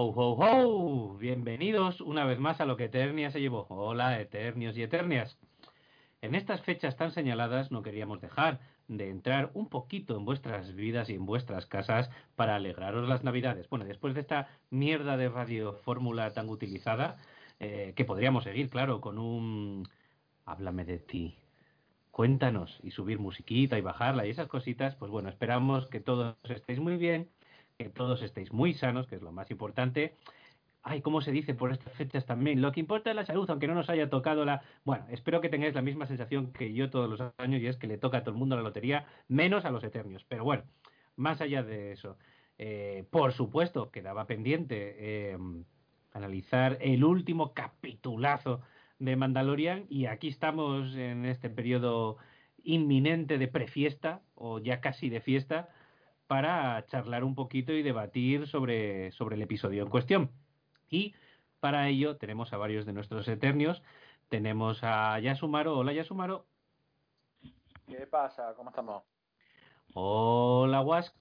¡Ho, ho, ho! Bienvenidos una vez más a lo que Eternia se llevó. Hola, Eternios y Eternias. En estas fechas tan señaladas no queríamos dejar de entrar un poquito en vuestras vidas y en vuestras casas para alegraros las navidades. Bueno, después de esta mierda de radio fórmula tan utilizada, eh, que podríamos seguir, claro, con un... Háblame de ti. Cuéntanos y subir musiquita y bajarla y esas cositas, pues bueno, esperamos que todos estéis muy bien que todos estéis muy sanos, que es lo más importante. Ay, ¿cómo se dice por estas fechas también? Lo que importa es la salud, aunque no nos haya tocado la... Bueno, espero que tengáis la misma sensación que yo todos los años y es que le toca a todo el mundo la lotería, menos a los eternios. Pero bueno, más allá de eso, eh, por supuesto, quedaba pendiente eh, analizar el último capitulazo de Mandalorian y aquí estamos en este periodo inminente de prefiesta o ya casi de fiesta para charlar un poquito y debatir sobre, sobre el episodio en cuestión. Y para ello tenemos a varios de nuestros eternios. Tenemos a Yasumaro. Hola Yasumaro. ¿Qué pasa? ¿Cómo estamos? Hola Wask.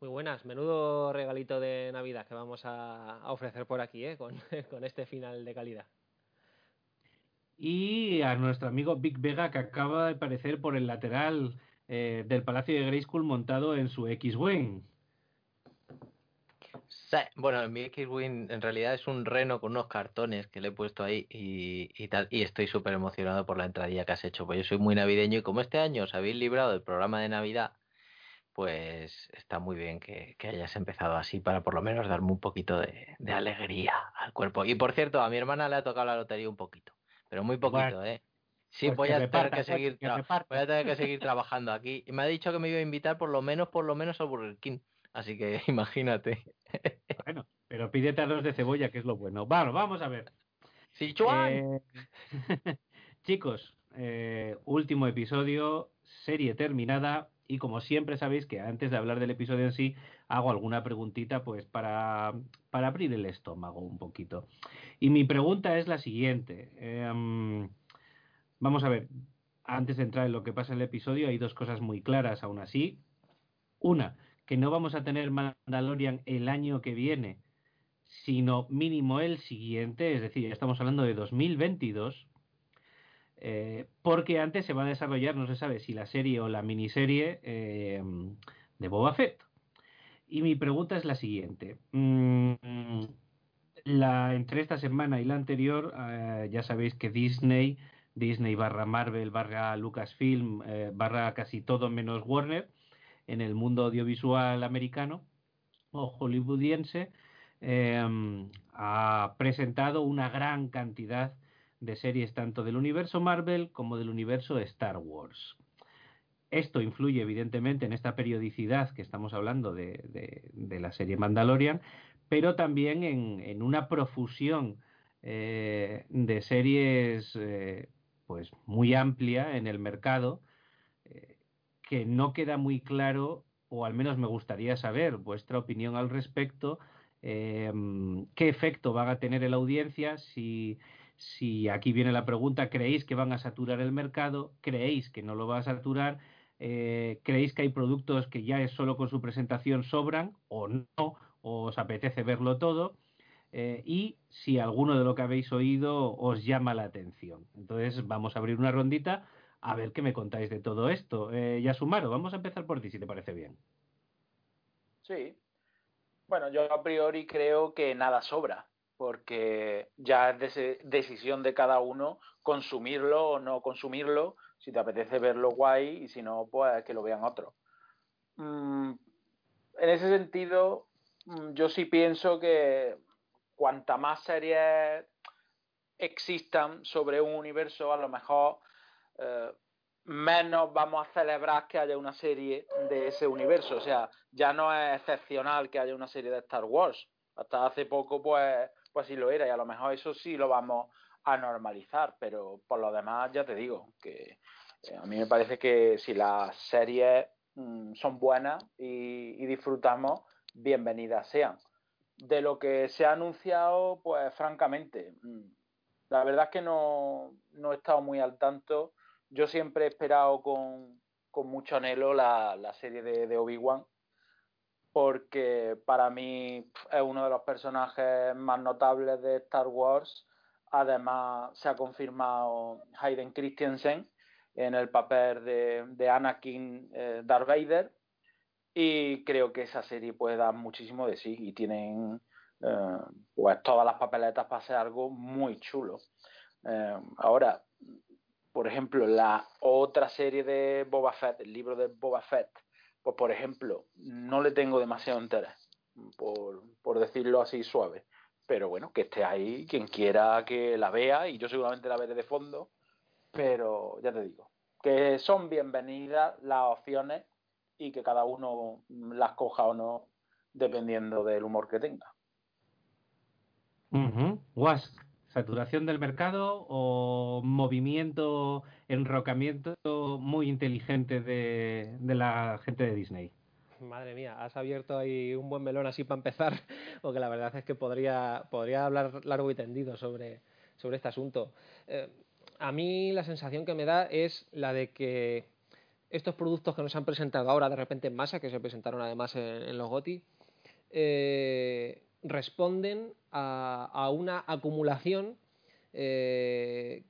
Muy buenas, menudo regalito de Navidad que vamos a, ofrecer por aquí, ¿eh? con, con este final de calidad. Y a nuestro amigo Big Vega que acaba de aparecer por el lateral eh, del Palacio de Grayskull montado en su X-Wing. bueno, mi X-Wing en realidad es un reno con unos cartones que le he puesto ahí y, tal, y estoy súper emocionado por la entradilla que has hecho, pues yo soy muy navideño y como este año os habéis librado del programa de Navidad, pues está muy bien que, hayas empezado así para por lo menos darme un poquito de, alegría al cuerpo. Y por cierto, a mi hermana le ha tocado la lotería un poquito, pero muy poquito, ¿eh? Sí, pues voy, a tener que seguir voy a tener que seguir trabajando aquí. Y me ha dicho que me iba a invitar por lo menos, por lo menos al Burger King. Así que imagínate. Bueno, pero pídete a los de cebolla, que es lo bueno. Bueno, vamos a ver. Sí, eh, chicos, eh, último episodio, serie terminada. Y como siempre sabéis que antes de hablar del episodio en sí, hago alguna preguntita pues para, para abrir el estómago un poquito. Y mi pregunta es la siguiente. Eh, Vamos a ver, antes de entrar en lo que pasa en el episodio, hay dos cosas muy claras aún así. Una, que no vamos a tener Mandalorian el año que viene, sino mínimo el siguiente, es decir, ya estamos hablando de 2022, eh, porque antes se va a desarrollar, no se sabe si la serie o la miniserie eh, de Boba Fett. Y mi pregunta es la siguiente. Mm, entre esta semana y la anterior, eh, ya sabéis que Disney Disney barra Marvel barra Lucasfilm eh, barra casi todo menos Warner en el mundo audiovisual americano o hollywoodiense em, ha presentado una gran cantidad de series tanto del universo Marvel como del universo Star Wars. Esto influye evidentemente en esta periodicidad que estamos hablando de, la serie Mandalorian, pero también en, una profusión eh, de series eh, pues muy amplia en el mercado eh, que no queda muy claro o al menos me gustaría saber vuestra opinión al respecto em, qué efecto van a tener en la audiencia si si aquí viene la pregunta creéis que van a saturar el mercado creéis que no lo va a saturar eh, creéis que hay productos que ya es solo con su presentación sobran o no o os apetece verlo todo eh, y si alguno de lo que habéis oído os llama la atención. Entonces vamos a abrir una rondita a ver qué me contáis de todo esto. Eh, Yasumaro, vamos a empezar por ti, si te parece bien. Sí. Bueno, yo a priori creo que nada sobra, porque ya es decisión de cada uno consumirlo o no consumirlo, si te apetece verlo guay y si no, pues que lo vean otros. Mm, en ese sentido, mm, yo sí pienso que cuanta más series existan sobre un universo, a lo mejor eh, menos vamos a celebrar que haya una serie de ese universo. O sea, ya no es excepcional que haya una serie de Star Wars. Hasta hace poco, pues, pues sí lo era, y a lo mejor eso sí lo vamos a normalizar, pero por lo demás, ya te digo, que eh, a mí me parece que si las series mm, son buenas y, disfrutamos, bienvenidas sean. De lo que se ha anunciado, pues francamente, mm, la verdad es que no, no he estado muy al tanto yo siempre he esperado con, mucho anhelo la, serie de, Obi-Wan, porque para mí es uno de los personajes más notables de Star Wars. Además, se ha confirmado Hayden Christensen en el papel de, Anakin eh, Darth Vader. Y creo que esa serie puede dar muchísimo de sí y tienen eh, pues todas las papeletas para hacer algo muy chulo. Eh, ahora, por ejemplo, la otra serie de Boba Fett, el libro de Boba Fett, pues por ejemplo, no le tengo demasiado interés, por, por decirlo así suave. Pero bueno, que esté ahí, quien quiera que la vea, y yo seguramente la veré de fondo, pero ya te digo, que son bienvenidas las opciones y que cada uno las coja o no, dependiendo del humor que tenga. Uh saturación del mercado o movimiento, enrocamiento muy inteligente de, la gente de Disney. Madre mía, has abierto ahí un buen melón así para empezar, porque la verdad es que podría, podría hablar largo y tendido sobre, sobre este asunto. Eh, a mí la sensación que me da es la de que estos productos que nos han presentado ahora de repente en masa, que se presentaron además en, los GOTI, eh, responden a, una acumulación eh,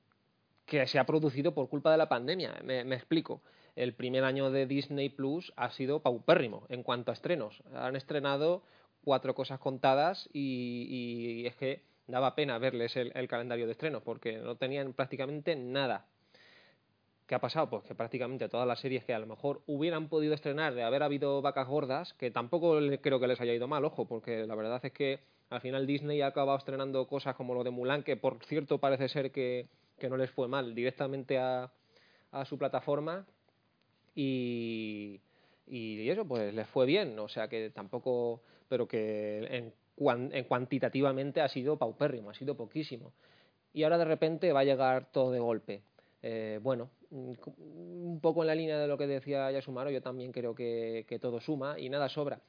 que se ha producido por culpa de la pandemia. Me, explico. El primer año de Disney Plus ha sido paupérrimo en cuanto a estrenos. Han estrenado cuatro cosas contadas y, es que daba pena verles el, el, calendario de estrenos porque no tenían prácticamente nada. ¿Qué ha pasado? Pues que prácticamente todas las series que a lo mejor hubieran podido estrenar de haber habido vacas gordas, que tampoco creo que les haya ido mal, ojo, porque la verdad es que al final Disney ha acabado estrenando cosas como lo de Mulan, que por cierto parece ser que, no les fue mal, directamente a, su plataforma y, y eso pues les fue bien, o sea que tampoco, pero que en, en cuantitativamente ha sido paupérrimo, ha sido poquísimo. Y ahora de repente va a llegar todo de golpe. Eh, bueno, un poco en la línea de lo que decía Yasumaro, yo también creo que, todo suma y nada sobra.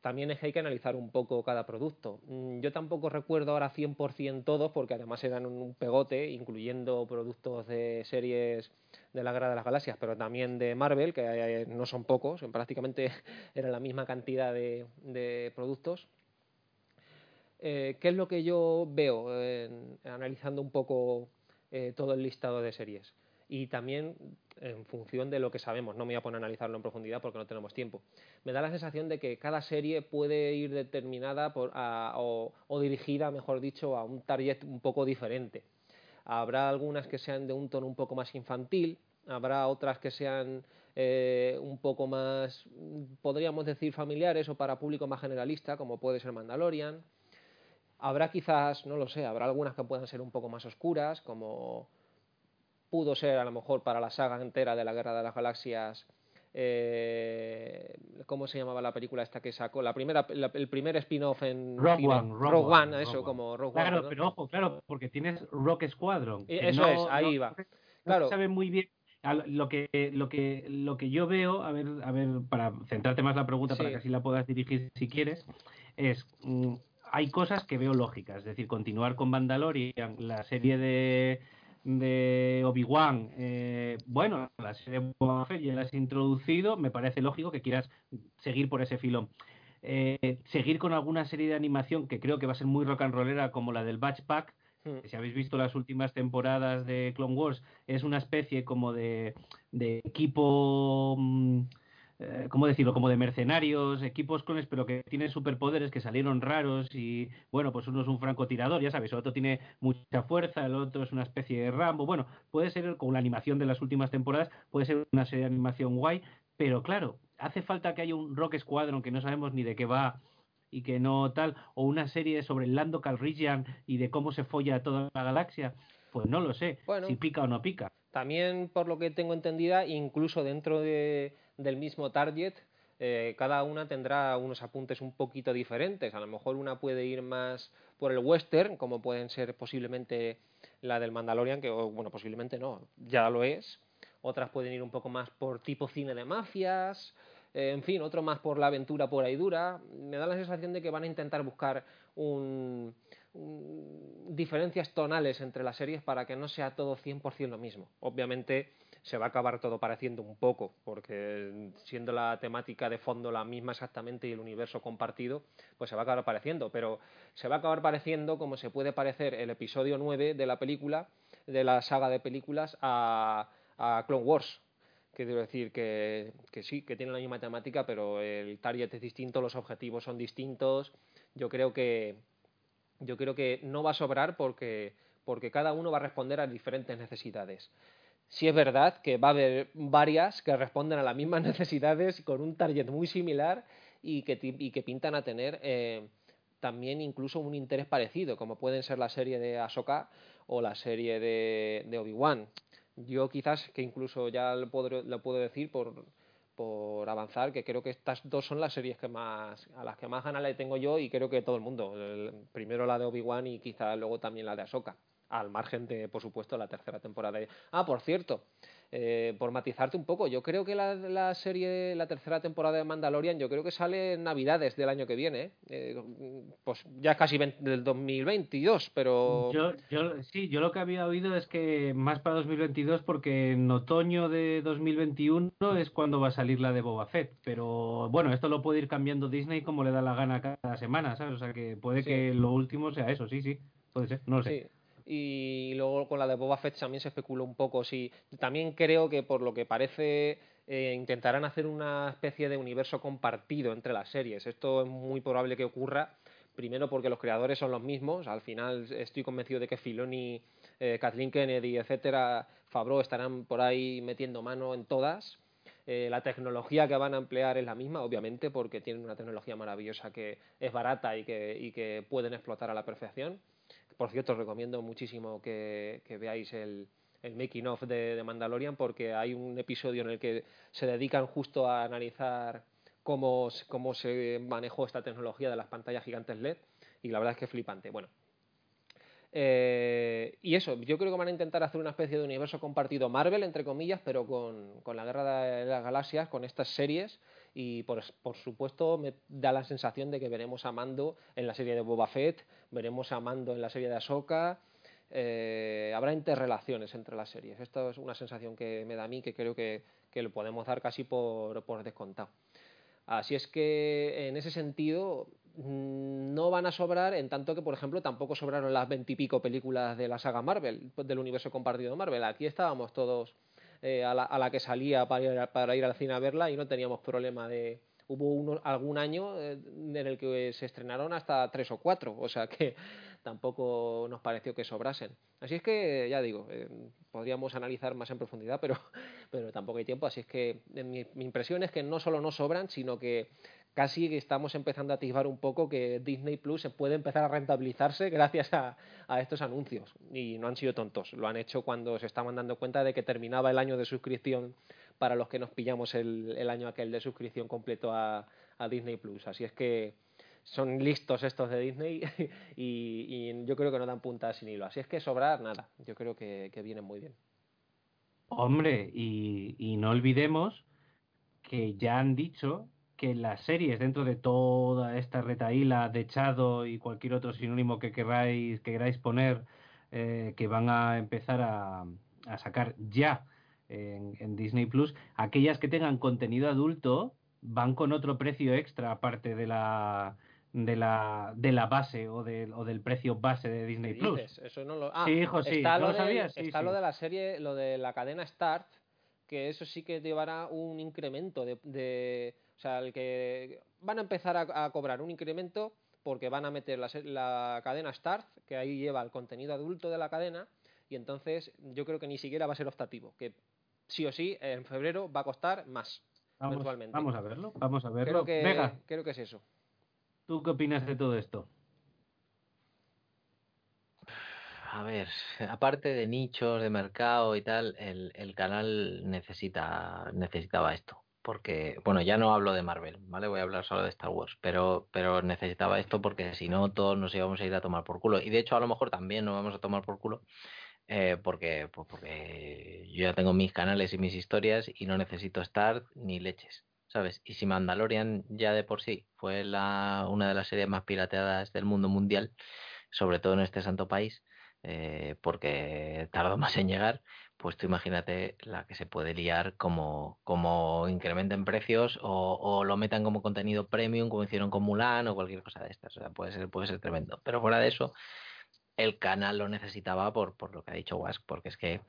También es que hay que analizar un poco cada producto. Mm, yo tampoco recuerdo ahora 100% todos, porque además eran un pegote, incluyendo productos de series de la Guerra de las Galaxias, pero también de Marvel, que eh, no son pocos, prácticamente era la misma cantidad de, productos. Eh, ¿Qué es lo que yo veo analizando un poco eh, todo el listado de series. Y también en función de lo que sabemos, no me voy a poner a analizarlo en profundidad porque no tenemos tiempo. Me da la sensación de que cada serie puede ir determinada o, dirigida, mejor dicho, a un target un poco diferente. Habrá algunas que sean de un tono un poco más infantil, habrá otras que sean eh, un poco más, podríamos decir, familiares o para público más generalista, como puede ser Mandalorian. Habrá quizás, no lo sé, habrá algunas que puedan ser un poco más oscuras, como pudo ser a lo mejor para la saga entera de la Guerra de las Galaxias. Eh, ¿Cómo se llamaba la película esta que sacó? La primera, el primer spin-off en Rogue One, Rogue, One, eso como Rogue claro, One. pero ojo, claro, porque tienes Rock Squadron. Eso es, ahí va. claro. sabe muy bien lo que lo que lo que yo veo, a ver, a ver, para centrarte más la pregunta, para que así la puedas dirigir si quieres, es mm, hay cosas que veo lógicas, es decir, continuar con Mandalorian, la serie de, de Obi-Wan, eh, bueno, la serie de Boba Fett ya la has introducido, me parece lógico que quieras seguir por ese filón. Eh, seguir con alguna serie de animación que creo que va a ser muy rock and rollera como la del Batch Pack, hmm. si habéis visto las últimas temporadas de Clone Wars, es una especie como de, de equipo... Mm, eh, ¿cómo decirlo? Como de mercenarios, equipos clones, pero que tienen superpoderes que salieron raros y, bueno, pues uno es un francotirador, ya sabes, el otro tiene mucha fuerza, el otro es una especie de Rambo. Bueno, puede ser con la animación de las últimas temporadas, puede ser una serie de animación guay, pero claro, hace falta que haya un Rock Squadron que no sabemos ni de qué va, y que no tal, o una serie sobre el Lando Calrissian y de cómo se folla toda la galaxia, pues no lo sé, si pica o no pica. También, por lo que tengo entendida, incluso dentro de, del mismo target, eh, cada una tendrá unos apuntes un poquito diferentes. A lo mejor una puede ir más por el western, como pueden ser posiblemente la del Mandalorian, que, bueno, posiblemente no, ya lo es. Otras pueden ir un poco más por tipo cine de mafias, eh, en fin, otro más por la aventura pura y dura. Me da la sensación de que van a intentar buscar un, diferencias tonales entre las series para que no sea todo 100% lo mismo. Obviamente se va a acabar todo pareciendo un poco, porque siendo la temática de fondo la misma exactamente y el universo compartido, pues se va a acabar pareciendo, pero se va a acabar pareciendo como se puede parecer el episodio 9 de la película, de la saga de películas, a, a Clone Wars, quiero decir que, que, sí, que tiene la misma temática, pero el target es distinto, los objetivos son distintos. Yo creo que, yo creo que no va a sobrar porque, porque cada uno va a responder a diferentes necesidades. Sí es verdad que va a haber varias que responden a las mismas necesidades con un target muy similar y que, pintan a tener eh, también incluso un interés parecido, como pueden ser la serie de Ahsoka o la serie de, Obi-Wan. Yo quizás que incluso ya lo puedo, decir por, avanzar, que creo que estas dos son las series que más a las que más ganas le tengo yo y creo que todo el mundo. primero la de Obi-Wan y quizá luego también la de Ahsoka, al margen de, por supuesto, la tercera temporada. Ah, por cierto, eh, por matizarte un poco, yo creo que la, la, serie, la tercera temporada de Mandalorian, yo creo que sale en Navidades del año que viene. Eh, pues ya casi del 2022, pero. Yo, yo, sí, yo lo que había oído es que más para 2022, porque en otoño de 2021 es cuando va a salir la de Boba Fett. Pero bueno, esto lo puede ir cambiando Disney como le da la gana cada semana, ¿sabes? O sea que puede que lo último sea eso, sí, sí, puede ser, no lo sé y luego con la de Boba Fett también se especuló un poco si también creo que por lo que parece eh, intentarán hacer una especie de universo compartido entre las series. Esto es muy probable que ocurra primero porque los creadores son los mismos. Al final estoy convencido de que Filoni eh, Kathleen Kennedy etcétera Favreau estarán por ahí metiendo mano en todas. Eh, la tecnología que van a emplear es la misma, obviamente, porque tienen una tecnología maravillosa que es barata y que pueden explotar a la perfección. Por cierto, os recomiendo muchísimo que, veáis el, making of de, Mandalorian porque hay un episodio en el que se dedican justo a analizar cómo, cómo se manejó esta tecnología de las pantallas gigantes LED y la verdad es que es flipante. Bueno, eh, y eso, yo creo que van a intentar hacer una especie de universo compartido Marvel, entre comillas, pero con, con la Guerra de las Galaxias, con estas series y por, supuesto me da la sensación de que veremos a Mando en la serie de Boba Fett, veremos a Mando en la serie de Ahsoka, eh, habrá interrelaciones entre las series. Esto es una sensación que me da a mí que creo que, que lo podemos dar casi por, por descontado. Así es que en ese sentido mm, no van a sobrar en tanto que, por ejemplo, tampoco sobraron las veintipico películas de la saga Marvel, del universo compartido Marvel. Aquí estábamos todos eh, a, la, que salía para ir, para ir al cine a verla y no teníamos problema de... Hubo algún año eh, en el que se estrenaron hasta tres o cuatro, o sea que tampoco nos pareció que sobrasen. Así es que, ya digo, eh, podríamos analizar más en profundidad, pero, pero tampoco hay tiempo. Así es que mi, mi impresión es que no solo no sobran, sino que casi estamos empezando a atisbar un poco que Disney Plus se puede empezar a rentabilizarse gracias a, estos anuncios. Y no han sido tontos, lo han hecho cuando se estaban dando cuenta de que terminaba el año de suscripción para los que nos pillamos el, año aquel de suscripción completo a, Disney Plus. Así es que son listos estos de Disney y, yo creo que no dan puntas sin hilo. Así es que sobrar, nada, yo creo que, vienen muy bien. Hombre, y, y no olvidemos que ya han dicho que las series, dentro de toda esta retaíla de echado y cualquier otro sinónimo que queráis, que queráis poner, eh, que van a empezar a, sacar ya en, Disney Plus, aquellas que tengan contenido adulto van con otro precio extra aparte de la de la de la base o, de, o del precio base de Disney Plus. Eso no lo... Ah, sí, hijo, sí. Está, lo, de, está lo de la serie, lo de la cadena Start, que eso sí que llevará un incremento de o sea, el que van a empezar a, cobrar un incremento porque van a meter la, cadena Start, que ahí lleva el contenido adulto de la cadena, y entonces yo creo que ni siquiera va a ser optativo, que sí o sí en febrero va a costar más vamos, Vamos a verlo, vamos a verlo. Creo que, creo que es eso. ¿Tú qué opinas de todo esto? A ver, aparte de nichos, de mercado y tal, el, el canal necesita, necesitaba esto porque, bueno, ya no hablo de Marvel, ¿vale? Voy a hablar solo de Star Wars, pero, pero necesitaba esto porque si no todos nos íbamos a ir a tomar por culo. Y de hecho a lo mejor también nos vamos a tomar por culo eh, porque, pues porque yo ya tengo mis canales y mis historias y no necesito estar ni leches, ¿sabes? Y si Mandalorian ya de por sí fue una de las series más pirateadas del mundo mundial, sobre todo en este santo país, eh, porque tardó más en llegar, pues tú imagínate la que se puede liar como, como incrementen precios o, lo metan como contenido premium, como hicieron con Mulan o cualquier cosa de estas. O sea, puede ser, puede ser tremendo. Pero fuera de eso, el canal lo necesitaba por, por lo que ha dicho Wask, porque es que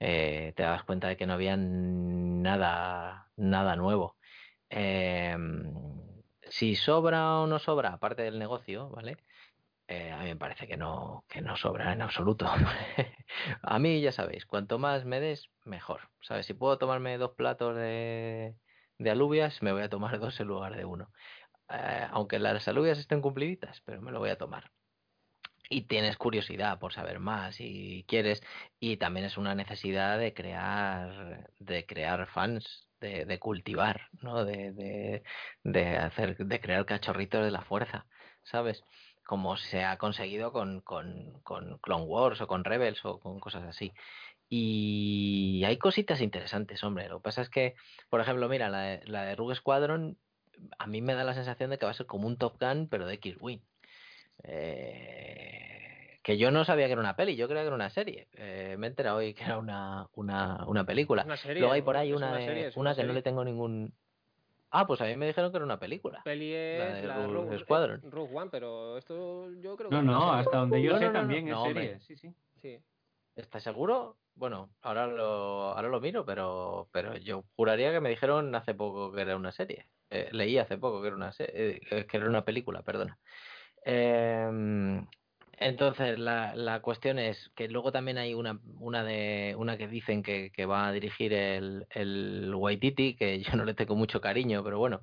eh, te das cuenta de que no había nada, nada nuevo. Eh, si sobra o no sobra, aparte del negocio, ¿vale? Eh, a mí me parece que no, que no sobra en absoluto. a mí, ya sabéis, cuanto más me des, mejor. ¿Sabes? Si puedo tomarme dos platos de, de alubias, me voy a tomar dos en lugar de uno. Eh, aunque las alubias estén cumpliditas, pero me lo voy a tomar. Y tienes curiosidad por saber más y quieres, y también es una necesidad de crear, de crear fans, de, de cultivar, ¿no? De, de, de hacer, de crear cachorritos de la fuerza, ¿sabes? Como se ha conseguido con, con, con, Clone Wars o con Rebels o con cosas así. Y hay cositas interesantes, hombre. Lo que pasa es que, por ejemplo, mira, la de, la de Rogue Squadron, a mí me da la sensación de que va a ser como un Top Gun, pero de X-Wing. Eh, que yo no sabía que era una peli, yo creía que era una serie. Eh, me he enterado hoy que era una, una, una película. Una serie, Luego hay por ahí una, una, de, que no le tengo ningún. Ah, pues a mí me dijeron que era una película. Peli La es de la Rogue Rogue, Squadron. eh, Rogue One, pero esto yo creo que No, es una no, hasta donde yo No, sé no, también no, es hombre. serie. Sí, sí. Sí. ¿Estás seguro? Bueno, ahora lo, ahora lo miro, pero, pero yo juraría que me dijeron hace poco que era una serie. Eh, leí hace poco que era una serie, que era una película, perdona. Eh, entonces, la, la cuestión es que luego también hay una, una de una que dicen que, que va a dirigir el, el Waititi, que yo no le tengo mucho cariño, pero bueno,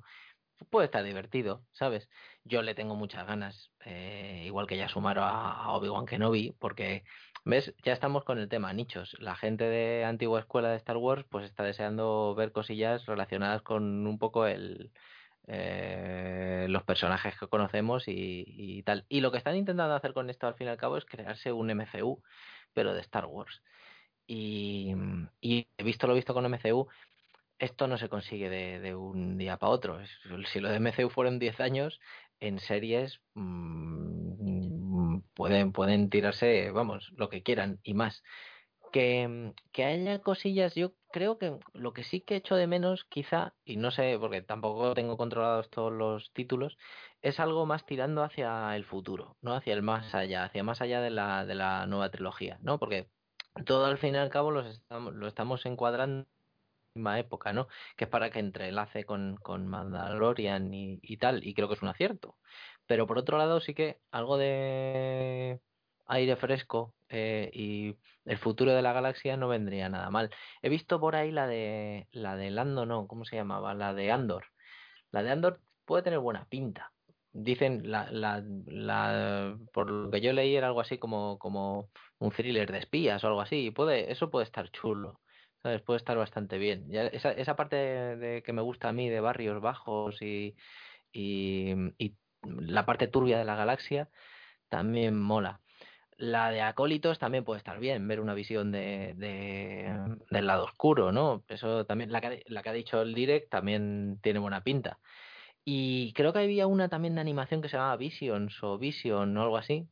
puede estar divertido, ¿sabes? Yo le tengo muchas ganas, eh, igual que ya sumaron a, Obi-Wan Kenobi, porque, ¿ves? Ya estamos con el tema nichos. La gente de antigua escuela de Star Wars, pues está deseando ver cosillas relacionadas con un poco el, eh, los personajes que conocemos y, tal. Y lo que están intentando hacer con esto al fin y al cabo es crearse un MCU, pero de Star Wars. Y, y he visto lo visto con MCU, esto no se consigue de, de un día para otro. Si lo de MCU fueron 10 años, en series mm, pueden, pueden tirarse, vamos, lo que quieran y más. Que, que haya cosillas, yo creo que lo que sí que echo de menos, quizá, y no sé, porque tampoco tengo controlados todos los títulos, es algo más tirando hacia el futuro, ¿no? Hacia el más allá, hacia más allá de la, de la nueva trilogía, ¿no? Porque todo al fin y al cabo los estamos, lo estamos encuadrando en la misma época, ¿no? Que es para que entrelace con, con Mandalorian y, y tal, y creo que es un acierto. Pero por otro lado sí que algo de aire fresco eh, y el futuro de la galaxia no vendría nada mal. He visto por ahí la de la de Lando, no, ¿cómo se llamaba? La de Andor. La de Andor puede tener buena pinta. Dicen, la, la, la, por lo que yo leí era algo así como, como un thriller de espías o algo así. y Puede, eso puede estar chulo. Puede estar bastante bien. Esa, esa parte de, que me gusta a mí de barrios bajos y, y la parte turbia de la galaxia también mola. La de acólitos también puede estar bien, ver una visión de, de- del lado oscuro, ¿no? Eso también, la que, la que ha dicho el direct también tiene buena pinta. Y creo que había una también de animación que se llamaba Visions o Vision o algo así,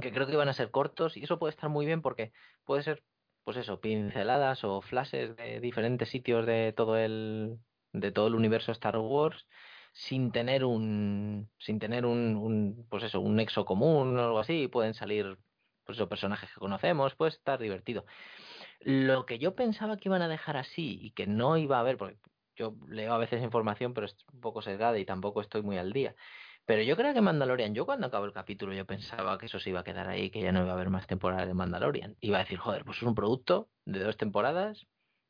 que creo que iban a ser cortos y eso puede estar muy bien porque puede ser, pues eso, pinceladas o flashes de diferentes sitios de todo el, de todo el universo Star Wars sin tener un, sin tener un, pues eso, un nexo común o algo así, pueden salir, pues eso, personajes que conocemos, puede estar divertido. Lo que yo pensaba que iban a dejar así y que no iba a haber, porque yo leo a veces información, pero es un poco sesgada y tampoco estoy muy al día. Pero yo creo que Mandalorian, yo cuando acabó el capítulo, yo pensaba que eso se iba a quedar ahí, que ya no iba a haber más temporadas de Mandalorian. Iba a decir, joder, pues es un producto de dos temporadas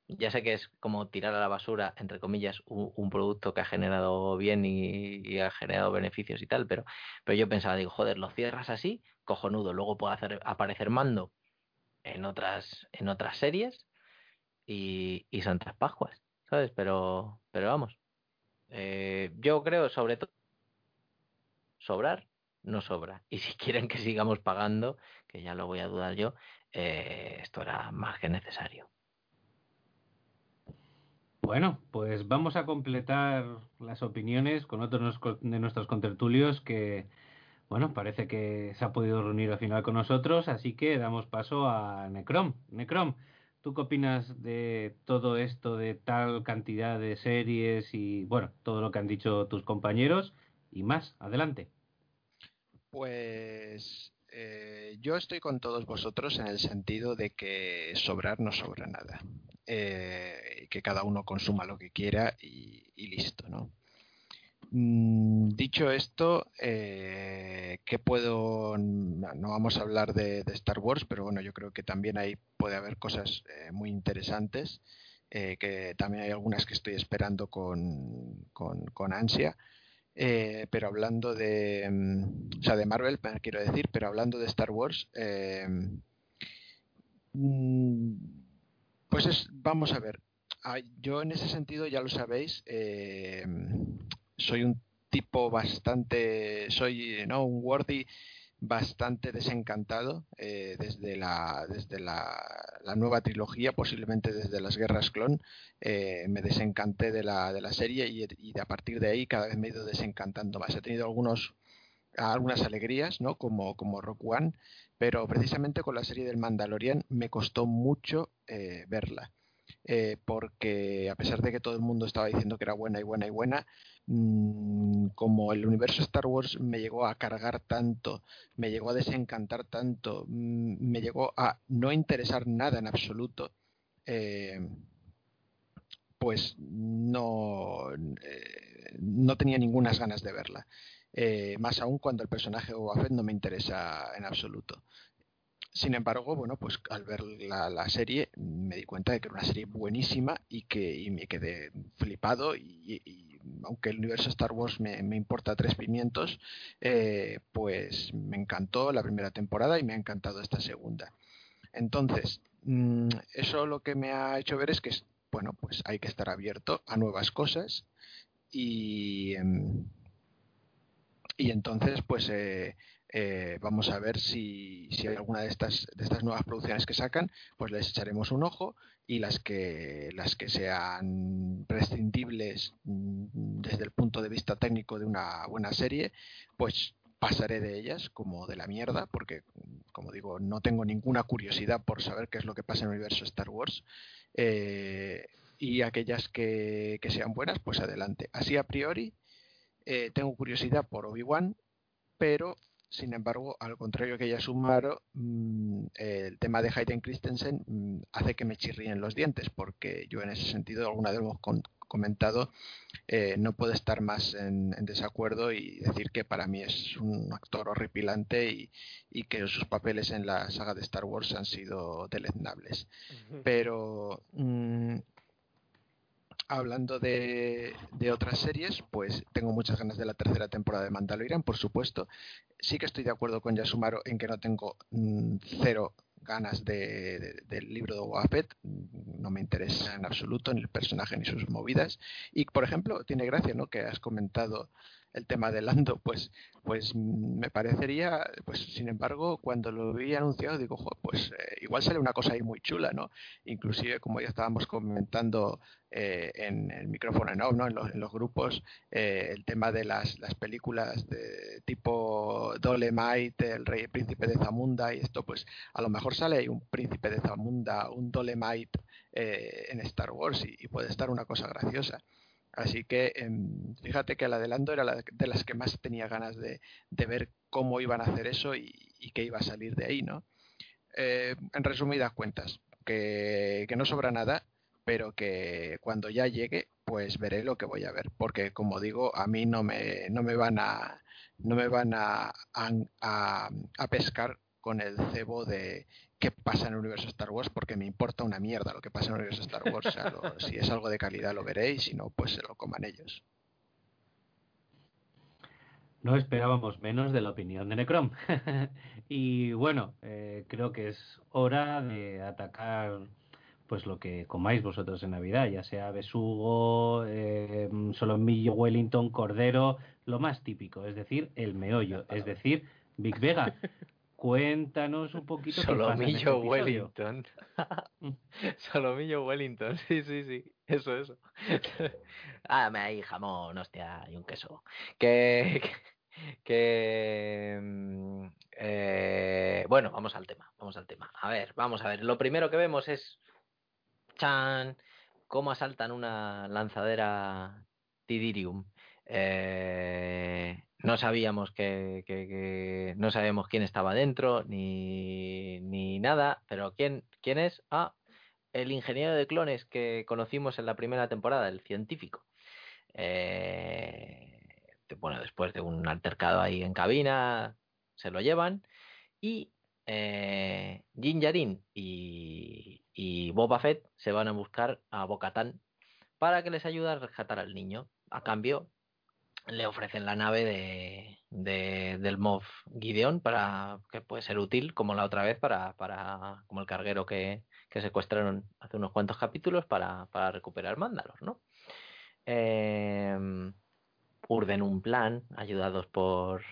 ya sé que es como tirar a la basura, entre comillas, un, producto que ha generado bien y, ha generado beneficios y tal, pero, pero yo pensaba, digo, joder, lo cierras así, cojonudo, luego puedo hacer aparecer mando en otras, en otras series y, y Santas Pascuas, ¿sabes? Pero, pero vamos, eh, yo creo sobre todo sobrar no sobra. Y si quieren que sigamos pagando, que ya lo voy a dudar yo, eh, esto era más que necesario. Bueno, pues vamos a completar las opiniones con otros de nuestros contertulios que, bueno, parece que se ha podido reunir al final con nosotros, así que damos paso a Necrom. Necrom, ¿tú qué opinas de todo esto, de tal cantidad de series y, bueno, todo lo que han dicho tus compañeros y más? Adelante. Pues eh, yo estoy con todos vosotros en el sentido de que sobrar no sobra nada. Eh, que cada uno consuma lo que quiera y, listo, ¿no? Mm, dicho esto, eh, ¿qué puedo? No vamos a hablar de, Star Wars, pero bueno, yo creo que también ahí puede haber cosas eh, muy interesantes, que también hay algunas que estoy esperando con, con ansia. Eh, pero hablando de, mm, o sea, de Marvel, quiero decir, pero hablando de Star Wars, eh, mm, pues es, vamos a ver, ah, yo en ese sentido ya lo sabéis, eh, soy un tipo bastante, soy no un worthy bastante desencantado eh, desde, la, desde la, nueva trilogía, posiblemente desde las Guerras Clon. Eh, me desencanté de la, de la serie y, a partir de ahí cada vez me he ido desencantando más. He tenido algunos, algunas alegrías, ¿no? como, como Rock One, pero precisamente con la serie del Mandalorian me costó mucho eh, verla. porque a pesar de que todo el mundo estaba diciendo que era buena y buena y buena, Mm, como el universo Star Wars me llegó a cargar tanto, me llegó a desencantar tanto, mm, me llegó a no interesar nada en absoluto, eh, pues no, eh, no tenía ninguna ganas de verla. Eh, más aún cuando el personaje de Boba no me interesa en absoluto. Sin embargo, bueno, pues al ver la, serie me di cuenta de que era una serie buenísima y que me quedé flipado y, aunque el universo Star Wars me, importa tres pimientos, eh, pues me encantó la primera temporada y me ha encantado esta segunda. Entonces, mm, eso lo que me ha hecho ver es que, bueno, pues hay que estar abierto a nuevas cosas y, em, y entonces, pues eh, eh, vamos a ver si, si, hay alguna de estas, de estas nuevas producciones que sacan, pues les echaremos un ojo y las que, las que sean prescindibles mm, desde el punto de vista técnico de una buena serie, pues pasaré de ellas como de la mierda, porque, como digo, no tengo ninguna curiosidad por saber qué es lo que pasa en el universo Star Wars. Eh, y aquellas que, que, sean buenas, pues adelante. Así a priori, eh, tengo curiosidad por Obi-Wan, pero sin embargo, al contrario que Yasumaro, mm, el tema de Hayden Christensen mm, hace que me chirríen los dientes, porque yo en ese sentido, alguna vez hemos comentado, eh, no puedo estar más en, desacuerdo y decir que para mí es un actor horripilante y, y, que sus papeles en la saga de Star Wars han sido deleznables. Pero mm, hablando de, otras series, pues tengo muchas ganas de la tercera temporada de Mandalorian, por supuesto. Sí que estoy de acuerdo con Yasumaro en que no tengo mm, cero ganas de, del libro de Wafet, no me interesa en absoluto ni el personaje ni sus movidas. Y, por ejemplo, tiene gracia, ¿no?, que has comentado el tema de Lando, pues, pues me parecería, pues sin embargo, cuando lo vi anunciado, digo, pues eh, igual sale una cosa ahí muy chula, ¿no? Inclusive, como ya estábamos comentando eh, en el micrófono en ¿no? En los, en los grupos, eh, el tema de las, las películas de tipo Dolemite, el rey príncipe de Zamunda y esto, pues a lo mejor sale un príncipe de Zamunda, un Dolemite en Star Wars y puede estar una cosa graciosa. Así que em, fíjate que el adelanto era la de las que más tenía ganas de, ver cómo iban a hacer eso y, qué iba a salir de ahí, ¿no? Eh, en resumidas cuentas, que, no sobra nada, pero que cuando ya llegue, pues veré lo que voy a ver, porque como digo, a mí no me, no me van a no me van a, a, pescar con el cebo de qué pasa en el universo Star Wars porque me importa una mierda lo que pasa en el universo Star Wars. O sea, si es algo de calidad lo veréis, si no, pues se lo coman ellos. No esperábamos menos de la opinión de Necrom. y bueno, eh, creo que es hora de atacar pues lo que comáis vosotros en Navidad, ya sea besugo, eh, solomillo, Wellington, cordero, lo más típico, es decir, el meollo, es decir, Big Vega. Cuéntanos un poquito Solomillo este Wellington. Solomillo Wellington, sí, sí, sí. Eso, eso. ah, me hay jamón, hostia, y un queso. Que. que, mm, eh, bueno, vamos al tema. Vamos al tema. A ver, vamos a ver. Lo primero que vemos es. Chan. Cómo asaltan una lanzadera Tidirium. Eh, no sabíamos que, no sabíamos quién estaba dentro ni, ni nada, pero quién quién es? Ah, el ingeniero de clones que conocimos en la primera temporada, el científico. Eh, bueno, después de un altercado ahí en cabina, se lo llevan y eh, Jin Yarin y, y Boba Fett se van a buscar a Bocatán para que les ayude a rescatar al niño. A cambio, le ofrecen la nave de, de, del MOV Gideon para que puede ser útil como la otra vez para, para como el carguero que, que secuestraron hace unos cuantos capítulos para, para recuperar Mándalos, ¿no? Eh, urden un plan ayudados por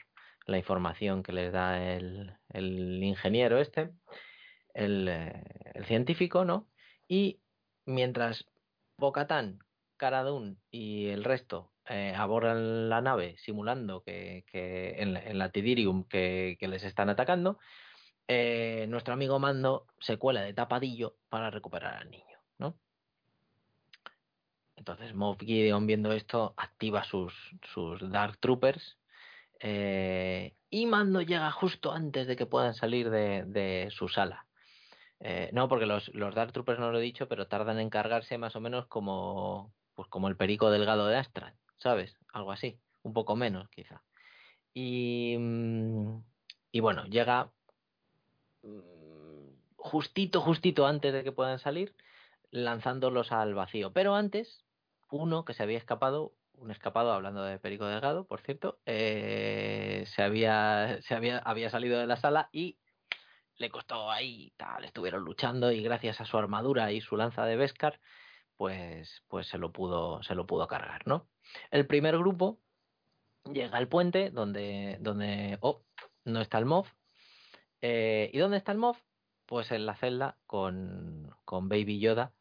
la información que les da el, el ingeniero este, el, eh, el, científico, ¿no? Y mientras Bocatán, Caradun y el resto eh, abordan la nave simulando que, en, la Tidirium que, les están atacando, eh, nuestro amigo Mando se cuela de tapadillo para recuperar al niño, ¿no? Entonces Moff Gideon viendo esto activa sus, sus Dark Troopers eh, y Mando llega justo antes de que puedan salir de, de su sala. Eh, no, porque los, los Dark Troopers no lo he dicho, pero tardan en cargarse más o menos como, pues como el perico delgado de Astra. ¿Sabes? Algo así, un poco menos quizá. Y, mm, y bueno, llega mm, justito, justito antes de que puedan salir, lanzándolos al vacío. Pero antes, uno que se había escapado, un escapado, hablando de Perico Delgado, por cierto, eh, se, había, se había, había salido de la sala y le costó ahí, tal, estuvieron luchando y gracias a su armadura y su lanza de Beskar, pues, pues se lo pudo, se lo pudo cargar, ¿no? El primer grupo llega al puente donde, donde oh, no está el MOV. Eh, ¿Y dónde está el MOV? Pues en la celda con, con Baby Yoda.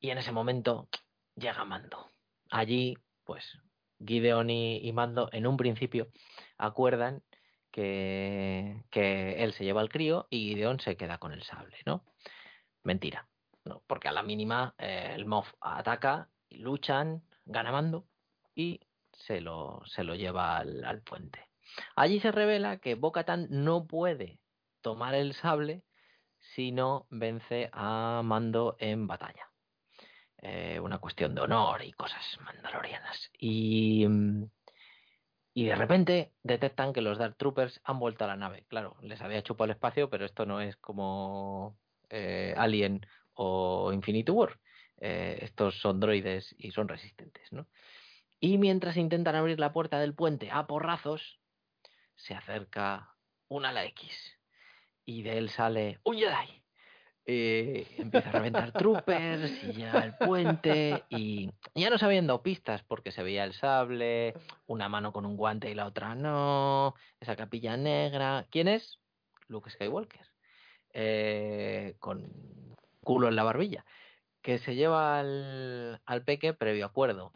Y en ese momento llega Mando. Allí, pues, Gideon y, Mando en un principio acuerdan que, que él se lleva al crío y Gideon se queda con el sable, ¿no? Mentira, ¿no? Porque a la mínima eh, el MOV ataca, y luchan, gana Mando y se lo, se lo lleva al, al puente. Allí se revela que Bocatan no puede tomar el sable si no vence a Mando en batalla. Eh, una cuestión de honor y cosas mandalorianas. Y, y de repente detectan que los Dark Troopers han vuelto a la nave. Claro, les había chupado el espacio, pero esto no es como eh, Alien o Infinity War. Eh, estos son droides y son resistentes, ¿no? Y mientras intentan abrir la puerta del puente a porrazos, se acerca un ala X. Y de él sale un Jedi. Eh, empieza a reventar troopers y llega al puente y ya no se habían dado pistas porque se veía el sable, una mano con un guante y la otra no, esa capilla negra. ¿Quién es? Luke Skywalker. Eh, con culo en la barbilla. Que se lleva al, al peque previo acuerdo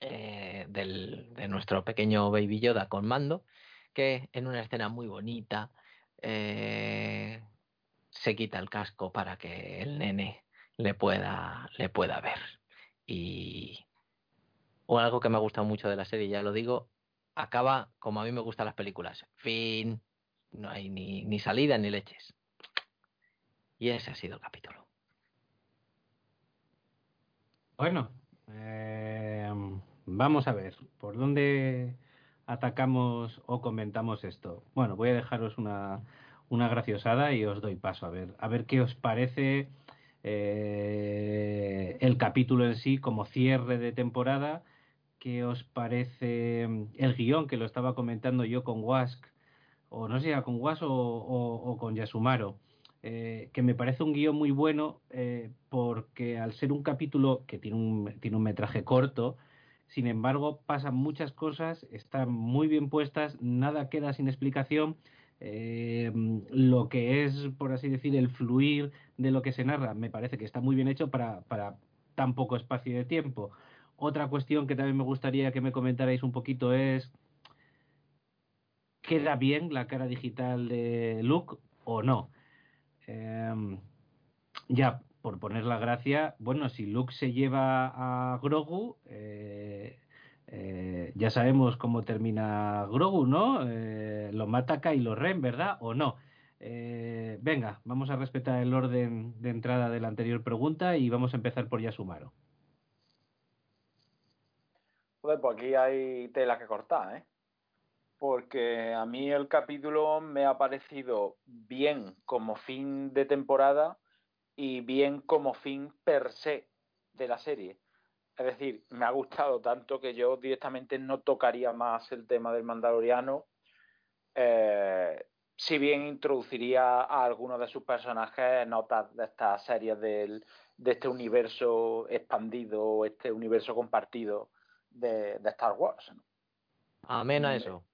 eh, del, de nuestro pequeño Baby Yoda con mando, que en una escena muy bonita eh, se quita el casco para que el nene le pueda, le pueda ver. Y o algo que me ha gustado mucho de la serie, ya lo digo, acaba como a mí me gustan las películas. Fin, no hay ni, ni salida ni leches. Y ese ha sido el capítulo. Bueno, eh, Vamos a ver, ¿por dónde atacamos o comentamos esto? Bueno, voy a dejaros una, una graciosada y os doy paso a ver, a ver qué os parece eh, el capítulo en sí como cierre de temporada, qué os parece mm, el guion que lo estaba comentando yo con Wask, o no sé, con Wask o, con Yasumaro. Eh, que me parece un guion muy bueno eh, porque al ser un capítulo que tiene un, tiene un metraje corto, sin embargo pasan muchas cosas, están muy bien puestas, nada queda sin explicación eh, lo que es, por así decir, el fluir de lo que se narra, me parece que está muy bien hecho para, para tan poco espacio de tiempo. Otra cuestión que también me gustaría que me comentarais un poquito es, ¿queda bien la cara digital de Luke o no? Eh, ya, por poner la gracia, bueno, si Luke se lleva a Grogu, eh, eh, ya sabemos cómo termina Grogu, ¿no? Eh, lo mata Kylo Ren, ¿verdad? ¿O no? Eh, venga, vamos a respetar el orden de entrada de la anterior pregunta y vamos a empezar por Yasumaro. pues aquí hay tela que cortar, ¿eh? Porque a mí el capítulo me ha parecido bien como fin de temporada y bien como fin per se de la serie es decir, me ha gustado tanto que yo directamente no tocaría más el tema del Mandaloriano. Eh, si bien introduciría a algunos de sus personajes notas de estas series de este universo expandido, este universo compartido de, Star Wars. Amén a eso.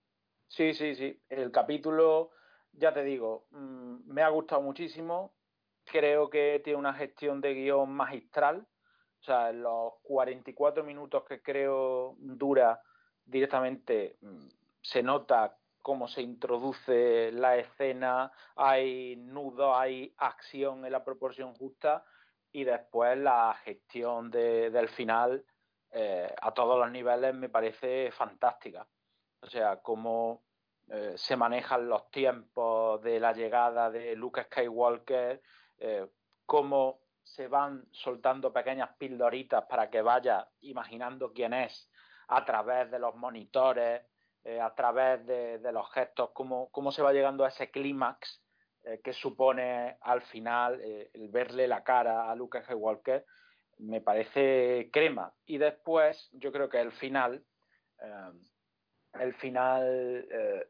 Sí, sí, sí. El capítulo, ya te digo, mm, me ha gustado muchísimo. Creo que tiene una gestión de guion magistral o sea, en los 44 minutos que creo dura directamente mm, se nota cómo se introduce la escena, hay nudo, hay acción en la proporción justa y después la gestión del final eh, a todos los niveles me parece fantástica. O sea, cómo eh, se manejan los tiempos de la llegada de Luke Skywalker, eh, cómo se van soltando pequeñas pildoritas para que vaya imaginando quién es a través de los monitores, eh, a través de, los gestos, cómo, cómo, se va llegando a ese clímax eh, que supone al final el verle la cara a Lucas Skywalker, me parece crema. Y después yo creo que el final, el final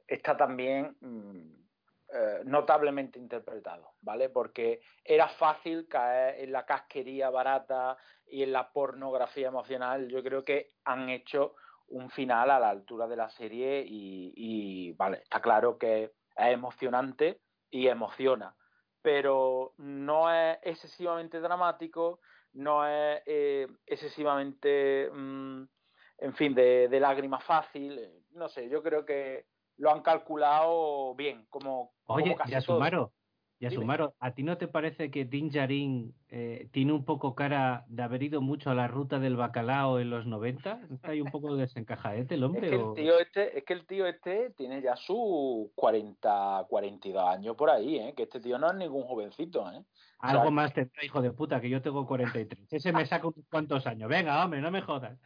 está también... Mm, eh, notablemente interpretado, ¿vale? Porque era fácil caer en la casquería barata y en la pornografía emocional. Yo creo que han hecho un final a la altura de la serie y, vale, está claro que es emocionante y emociona, pero no es excesivamente dramático, no es eh, excesivamente, mm, en fin, de, de lágrima fácil, no sé, yo creo que lo han calculado bien, como, Oye, como casi Yasumaro, Yasumaro, ¿a ti no te parece que Din Djarin eh, tiene un poco cara de haber ido mucho a la ruta del bacalao en los 90? ¿Está ahí un poco desencajadete el hombre? Es que el, tío este, es que el tío este tiene ya sus 40, 42 años por ahí, ¿eh? que este tío no es ningún jovencito. ¿eh? Algo más tendrá, hijo de puta, que yo tengo 43. Ese me saca unos cuantos años. Venga, hombre, no me jodas.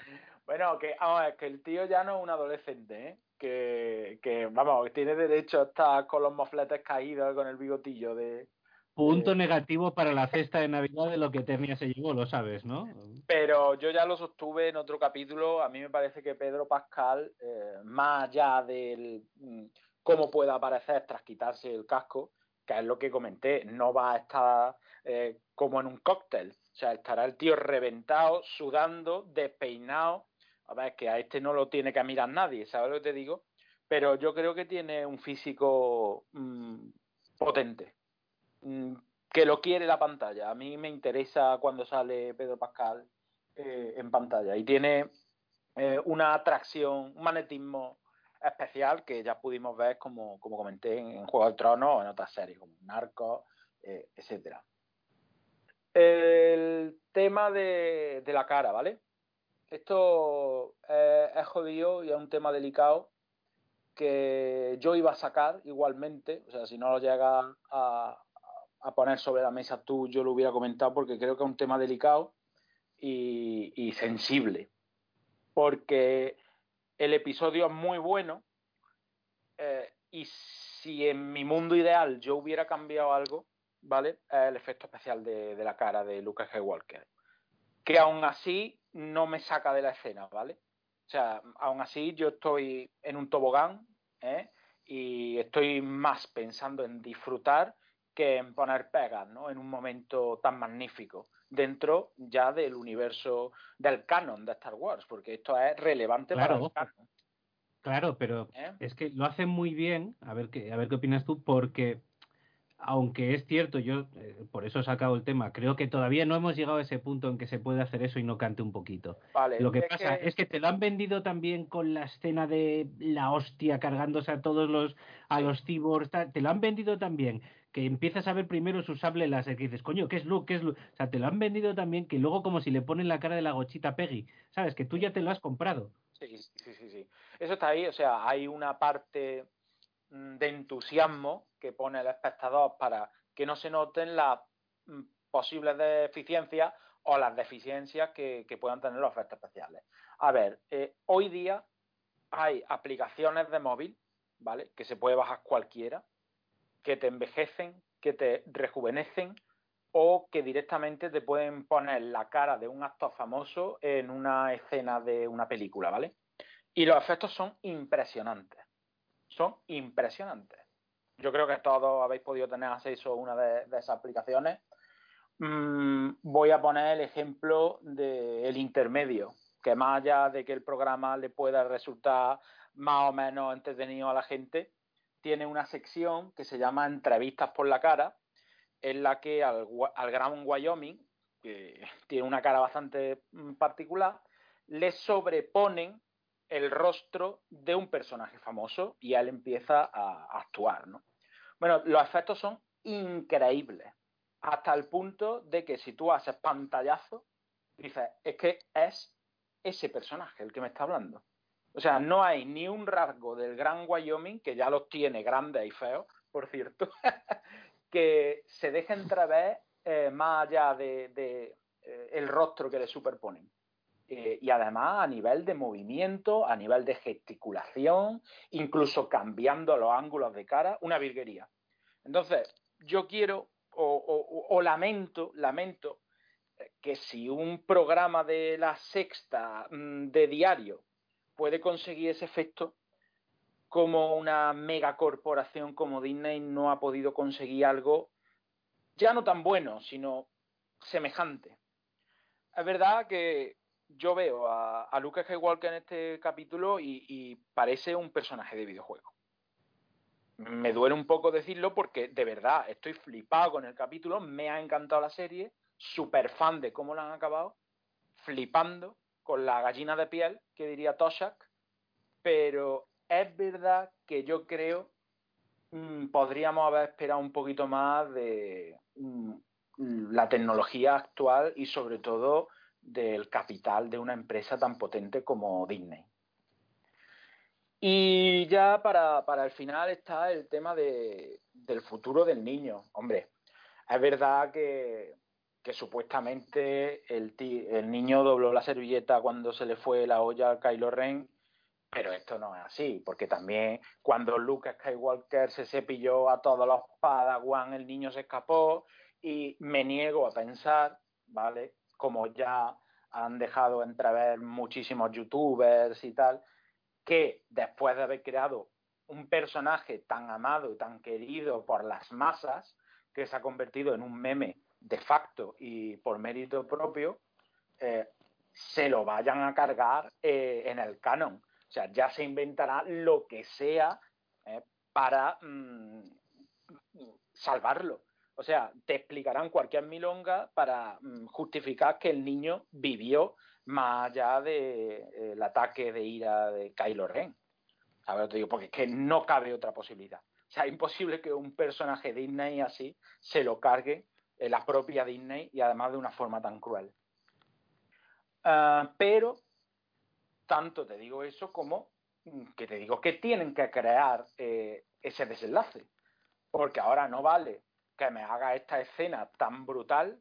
Bueno, que, vamos, que el tío ya no es un adolescente, ¿eh? que, que, vamos, tiene derecho a estar con los mofletes caídos, con el bigotillo de... Punto negativo para la cesta de Navidad de lo que Ternia se llevó, lo sabes, ¿no? Pero yo ya lo sostuve en otro capítulo. A mí me parece que Pedro Pascal, eh, más allá del mm, cómo puede aparecer tras quitarse el casco, que es lo que comenté, no va a estar eh, como en un cóctel. O sea, estará el tío reventado, sudando, despeinado, a ver, que a este no lo tiene que mirar nadie, ¿sabes lo que te digo? Pero yo creo que tiene un físico mm, potente, mm, que lo quiere la pantalla. A mí me interesa cuando sale Pedro Pascal eh, en pantalla y tiene eh, una atracción, un magnetismo especial que ya pudimos ver, como, como comenté, en, Juego del Trono o en otras series como Narcos, eh, etcétera. El tema de, de la cara, ¿vale? Esto es jodido y es un tema delicado que yo iba a sacar igualmente, o sea, si no lo llega a, poner sobre la mesa tú, yo lo hubiera comentado porque creo que es un tema delicado y, sensible, porque el episodio es muy bueno eh, y si en mi mundo ideal yo hubiera cambiado algo, ¿vale? El efecto especial de, la cara de Lucas Skywalker. Que aún así no me saca de la escena, ¿vale? O sea, aún así yo estoy en un tobogán, ¿eh? Y estoy más pensando en disfrutar que en poner pegas, ¿no? En un momento tan magnífico dentro ya del universo del canon de Star Wars, porque esto es relevante para el canon. Claro, pero ¿Eh? es que lo hacen muy bien, a ver qué, a ver qué opinas tú, porque aunque es cierto, yo eh, por eso he sacado el tema, creo que todavía no hemos llegado a ese punto en que se puede hacer eso y no cante un poquito. lo que pasa es que te lo han vendido también con la escena de la hostia cargándose a todos los a los cyborgs, te lo han vendido también que empiezas a ver primero su sable láser, que dices, coño, ¿qué es Luke? ¿Qué es Luke? O sea, te lo han vendido también que luego como si le ponen la cara de la gochita Peggy, ¿sabes? Que tú ya te lo has comprado. Sí, sí, sí, sí. Eso está ahí, o sea, hay una parte mm, de entusiasmo que pone el espectador para que no se noten las mm, posibles deficiencias o las deficiencias que, puedan tener los efectos especiales. A ver, eh, hoy día hay aplicaciones de móvil, ¿vale? Que se puede bajar cualquiera, que te envejecen, que te rejuvenecen o que directamente te pueden poner la cara de un actor famoso en una escena de una película, ¿vale? Y los efectos son impresionantes. Son impresionantes. Yo creo que todos habéis podido tener acceso a una de, esas aplicaciones. Mm, voy a poner el ejemplo del intermedio, que más allá de que el programa le pueda resultar más o menos entretenido a la gente, tiene una sección que se llama Entrevistas por la cara, en la que al, al Gran Wyoming, que tiene una cara bastante mm, particular, le sobreponen el rostro de un personaje famoso y él empieza a, actuar, ¿no? Bueno, los efectos son increíbles, hasta el punto de que si tú haces pantallazo, dices, es que es ese personaje el que me está hablando. O sea, no hay ni un rasgo del Gran Wyoming, que ya los tiene grandes y feos, por cierto, que se deje entrever eh, más allá de, eh, el rostro que le superponen. Eh, y además a nivel de movimiento, a nivel de gesticulación, incluso cambiando los ángulos de cara, una virguería. Entonces, yo quiero o lamento, lamento que si un programa de la sexta mm, de diario puede conseguir ese efecto como una megacorporación como Disney no ha podido conseguir algo ya no tan bueno, sino semejante. Es verdad que yo veo a, a Luke Skywalker en este capítulo y, parece un personaje de videojuego. Me duele un poco decirlo porque de verdad estoy flipado con el capítulo, me ha encantado la serie, súper fan de cómo la han acabado, flipando con la gallina de piel, que diría Toshak, pero es verdad que yo creo mm, podríamos haber esperado un poquito más de mm, la tecnología actual y sobre todo del capital de una empresa tan potente como Disney. Y ya para, para el final está el tema de, del futuro del niño. Hombre, es verdad que que supuestamente el, el niño dobló la servilleta cuando se le fue la olla a Kylo Ren, pero esto no es así, porque también cuando Luke Skywalker se cepilló a todos los Padawan, el niño se escapó y me niego a pensar, ¿vale? Como ya han dejado entrever muchísimos youtubers y tal, que después de haber creado un personaje tan amado y tan querido por las masas, que se ha convertido en un meme de facto y por mérito propio, eh, se lo vayan a cargar eh, en el canon. O sea, ya se inventará lo que sea eh, para mm, salvarlo. O sea, te explicarán cualquier milonga para mm, justificar que el niño vivió más allá del ataque de ira de Kylo Ren. ¿Sabes? Te digo, porque es que no cabe otra posibilidad. O sea, es imposible que un personaje Disney así se lo cargue la propia Disney y además de una forma tan cruel. Ah, pero tanto te digo eso como que te digo que tienen que crear eh, ese desenlace. Porque ahora no vale que me haga esta escena tan brutal,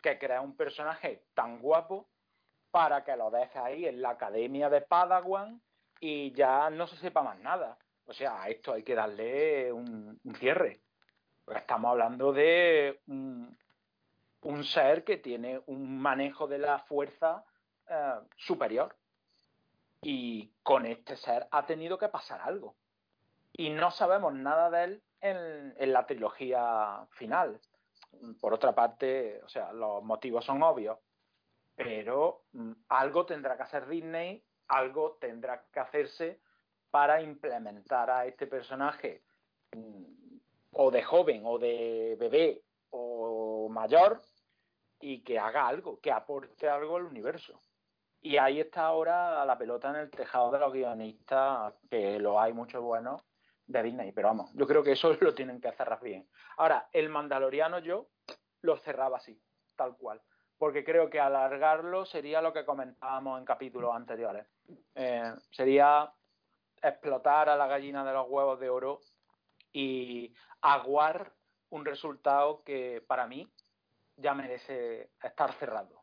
que crea un personaje tan guapo, para que lo deje ahí en la academia de Padawan y ya no se sepa más nada. O sea, a esto hay que darle un, cierre. estamos hablando de un, ser que tiene un manejo de la fuerza eh, superior. Y con este ser ha tenido que pasar algo. Y no sabemos nada de él en, la trilogía final. Por otra parte, o sea, los motivos son obvios, pero mm, algo tendrá que hacer Disney, algo tendrá que hacerse para implementar a este personaje mm, o de joven o de bebé o mayor y que haga algo, que aporte algo al universo. Y ahí está ahora la pelota en el tejado de los guionistas, que lo hay muchos buenos de Disney, pero vamos, yo creo que eso lo tienen que cerrar bien. Ahora, el Mandaloriano yo lo cerraba así, tal cual, porque creo que alargarlo sería lo que comentábamos en capítulos anteriores. Eh, sería explotar a la gallina de los huevos de oro y aguar un resultado que para mí ya merece estar cerrado.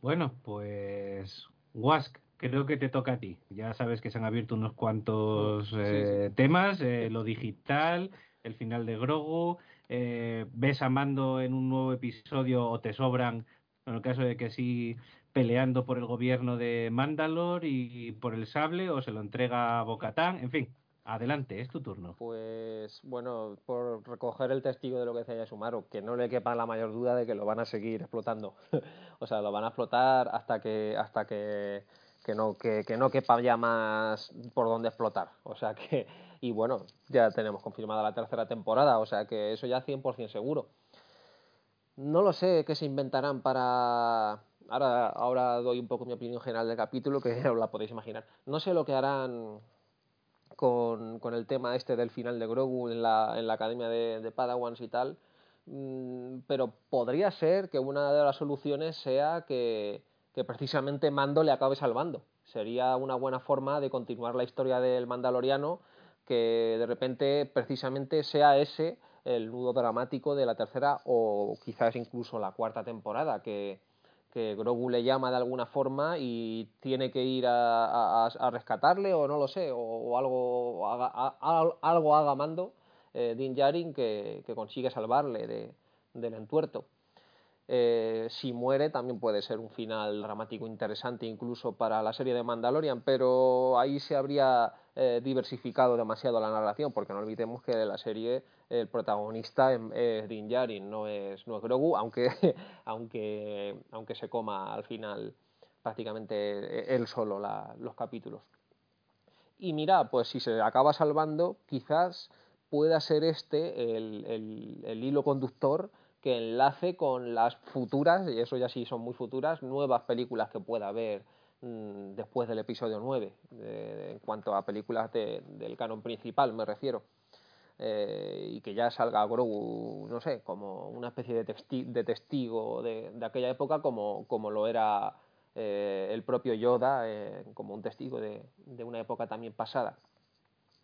Bueno, pues Wask, creo que te toca a ti. Ya sabes que se han abierto unos cuantos eh, temas, eh, lo digital, el final de Grogu, eh, ves a Mando en un nuevo episodio o te sobran, en el caso de que sí, peleando por el gobierno de Mandalor y por el sable o se lo entrega a Bocatán, en fin. Adelante, es tu turno. Pues bueno, por recoger el testigo de lo que decía Sumaro, que no le quepa la mayor duda de que lo van a seguir explotando. o sea, lo van a explotar hasta que hasta que que no, que, no quepa ya más por dónde explotar. O sea que, y bueno, ya tenemos confirmada la tercera temporada, o sea que eso ya 100% seguro. No lo sé qué se inventarán para... Ahora, ahora doy un poco mi opinión general del capítulo, que os la podéis imaginar. No sé lo que harán con, con el tema este del final de Grogu en la, en la academia de, de Padawans y tal, mm, pero podría ser que una de las soluciones sea que, que precisamente Mando le acabe salvando. Sería una buena forma de continuar la historia del Mandaloriano, que de repente precisamente sea ese el nudo dramático de la tercera o quizás incluso la cuarta temporada, que, que Grogu le llama de alguna forma y tiene que ir a, rescatarle o no lo sé, o, algo, haga, algo haga Mando, eh, Din Djarin, que, consigue salvarle del entuerto. Eh, si muere también puede ser un final dramático interesante incluso para la serie de Mandalorian, pero ahí se habría eh, diversificado demasiado la narración, porque no olvidemos que de la serie el protagonista es Din Djarin, no es, no es Grogu, aunque, aunque, aunque se coma al final prácticamente él solo los capítulos. Y mira, pues si se acaba salvando, quizás pueda ser este el, el hilo conductor que enlace con las futuras, y eso ya sí son muy futuras, nuevas películas que pueda haber mm, después del episodio 9, en cuanto a películas del canon principal me refiero. Eh, y que ya salga Grogu, no sé, como una especie de, de testigo de, aquella época, como, como lo era eh, el propio Yoda, eh, como un testigo de, una época también pasada.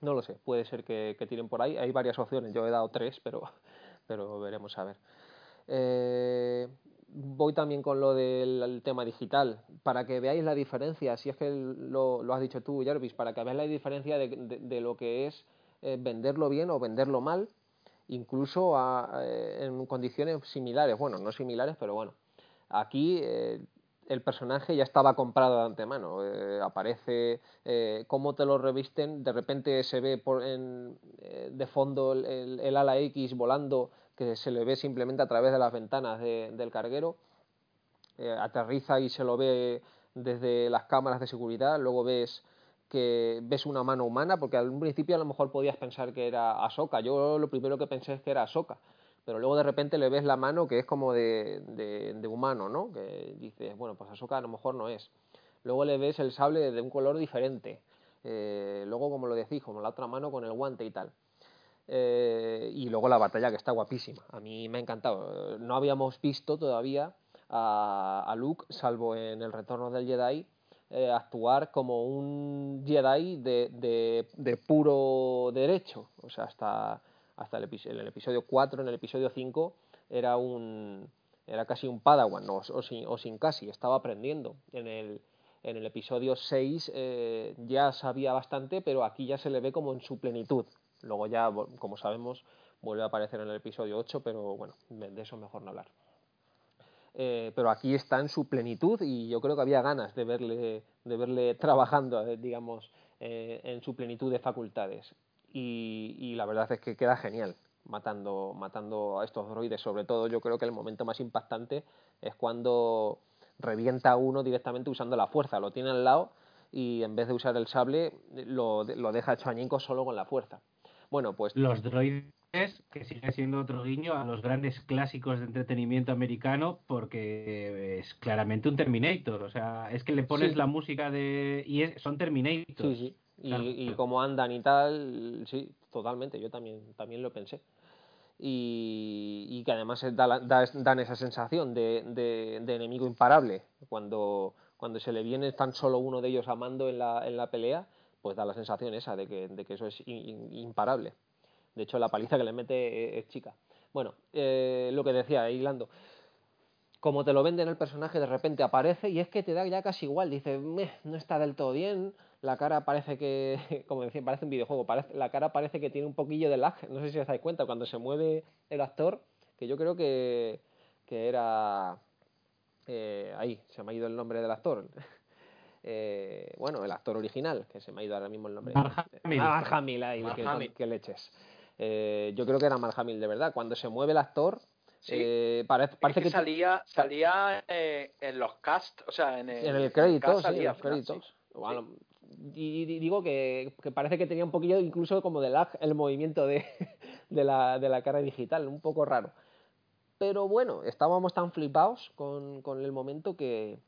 No lo sé, puede ser que, que, tiren por ahí. Hay varias opciones, yo he dado tres, pero, pero veremos a ver. Eh, voy también con lo del tema digital, para que veáis la diferencia, si es que lo, has dicho tú, Jarvis, para que veáis la diferencia de, lo que es eh, venderlo bien o venderlo mal, incluso eh, en condiciones similares, bueno, no similares, pero bueno, aquí el personaje ya estaba comprado de antemano, aparece cómo te lo revisten, de repente se ve por de fondo el ala X volando que se le ve simplemente a través de las ventanas del carguero, eh, aterriza y se lo ve desde las cámaras de seguridad, luego ves que ves una mano humana, porque al principio a lo mejor podías pensar que era Ahsoka, yo lo primero que pensé es que era Ahsoka, pero luego de repente le ves la mano que es como de, de, humano, ¿no? Que dices, bueno, pues Ahsoka a lo mejor no es. Luego le ves el sable de un color diferente, eh, luego como lo decís, como la otra mano con el guante y tal. Eh, y luego la batalla que está guapísima. A mí me ha encantado. No habíamos visto todavía a, Luke, salvo en el retorno del Jedi, eh, actuar como un Jedi de, puro derecho. O sea, hasta, hasta el, en el episodio 4, en el episodio 5, era un era casi un padawan, o, sin, o sin casi, estaba aprendiendo. En el, en el episodio 6 eh, ya sabía bastante, pero aquí ya se le ve como en su plenitud. Luego ya, como sabemos, vuelve a aparecer en el episodio 8, pero bueno, de eso mejor no hablar. Eh, pero aquí está en su plenitud y yo creo que había ganas de verle, de verle trabajando, eh, digamos, eh, en su plenitud de facultades. Y, la verdad es que queda genial matando, matando a estos droides. Sobre todo yo creo que el momento más impactante es cuando revienta a uno directamente usando la fuerza. Lo tiene al lado y en vez de usar el sable lo, lo deja hecho añico solo con la fuerza. Bueno, pues... Los droides que sigue siendo otro guiño a los grandes clásicos de entretenimiento americano porque es claramente un Terminator. O sea, es que le pones la música de... y son Terminators. Sí, sí. Y, como andan y tal, sí, totalmente. Yo también, también lo pensé. Y, que además dan esa sensación de, de, enemigo imparable. Cuando, cuando se le viene tan solo uno de ellos amando en la, en la pelea, pues da la sensación esa de que, de que eso es imparable. De hecho, la paliza que le mete es, chica. Bueno, eh, lo que decía, hilando. Como te lo venden el personaje, de repente aparece y es que te da ya casi igual. Dice, no está del todo bien, la cara parece que, como decía, parece un videojuego, la cara parece que tiene un poquillo de lag. No sé si os dais cuenta, cuando se mueve el actor, que yo creo que, que era... Eh, ahí, se me ha ido el nombre del actor. Eh, bueno, el actor original, que se me ha ido ahora mismo el nombre. Mark Hamill. ahí, que, leches. Eh, yo creo que era Mark Hamill, de verdad. Cuando se mueve el actor, eh, parece, parece que, salía, salía eh, en los cast, o sea, en el, en el crédito, sí, en los créditos. y, digo que, parece que tenía un poquillo incluso como de lag el movimiento de, de, la, de la cara digital, un poco raro. Pero bueno, estábamos tan flipados con, con el momento que,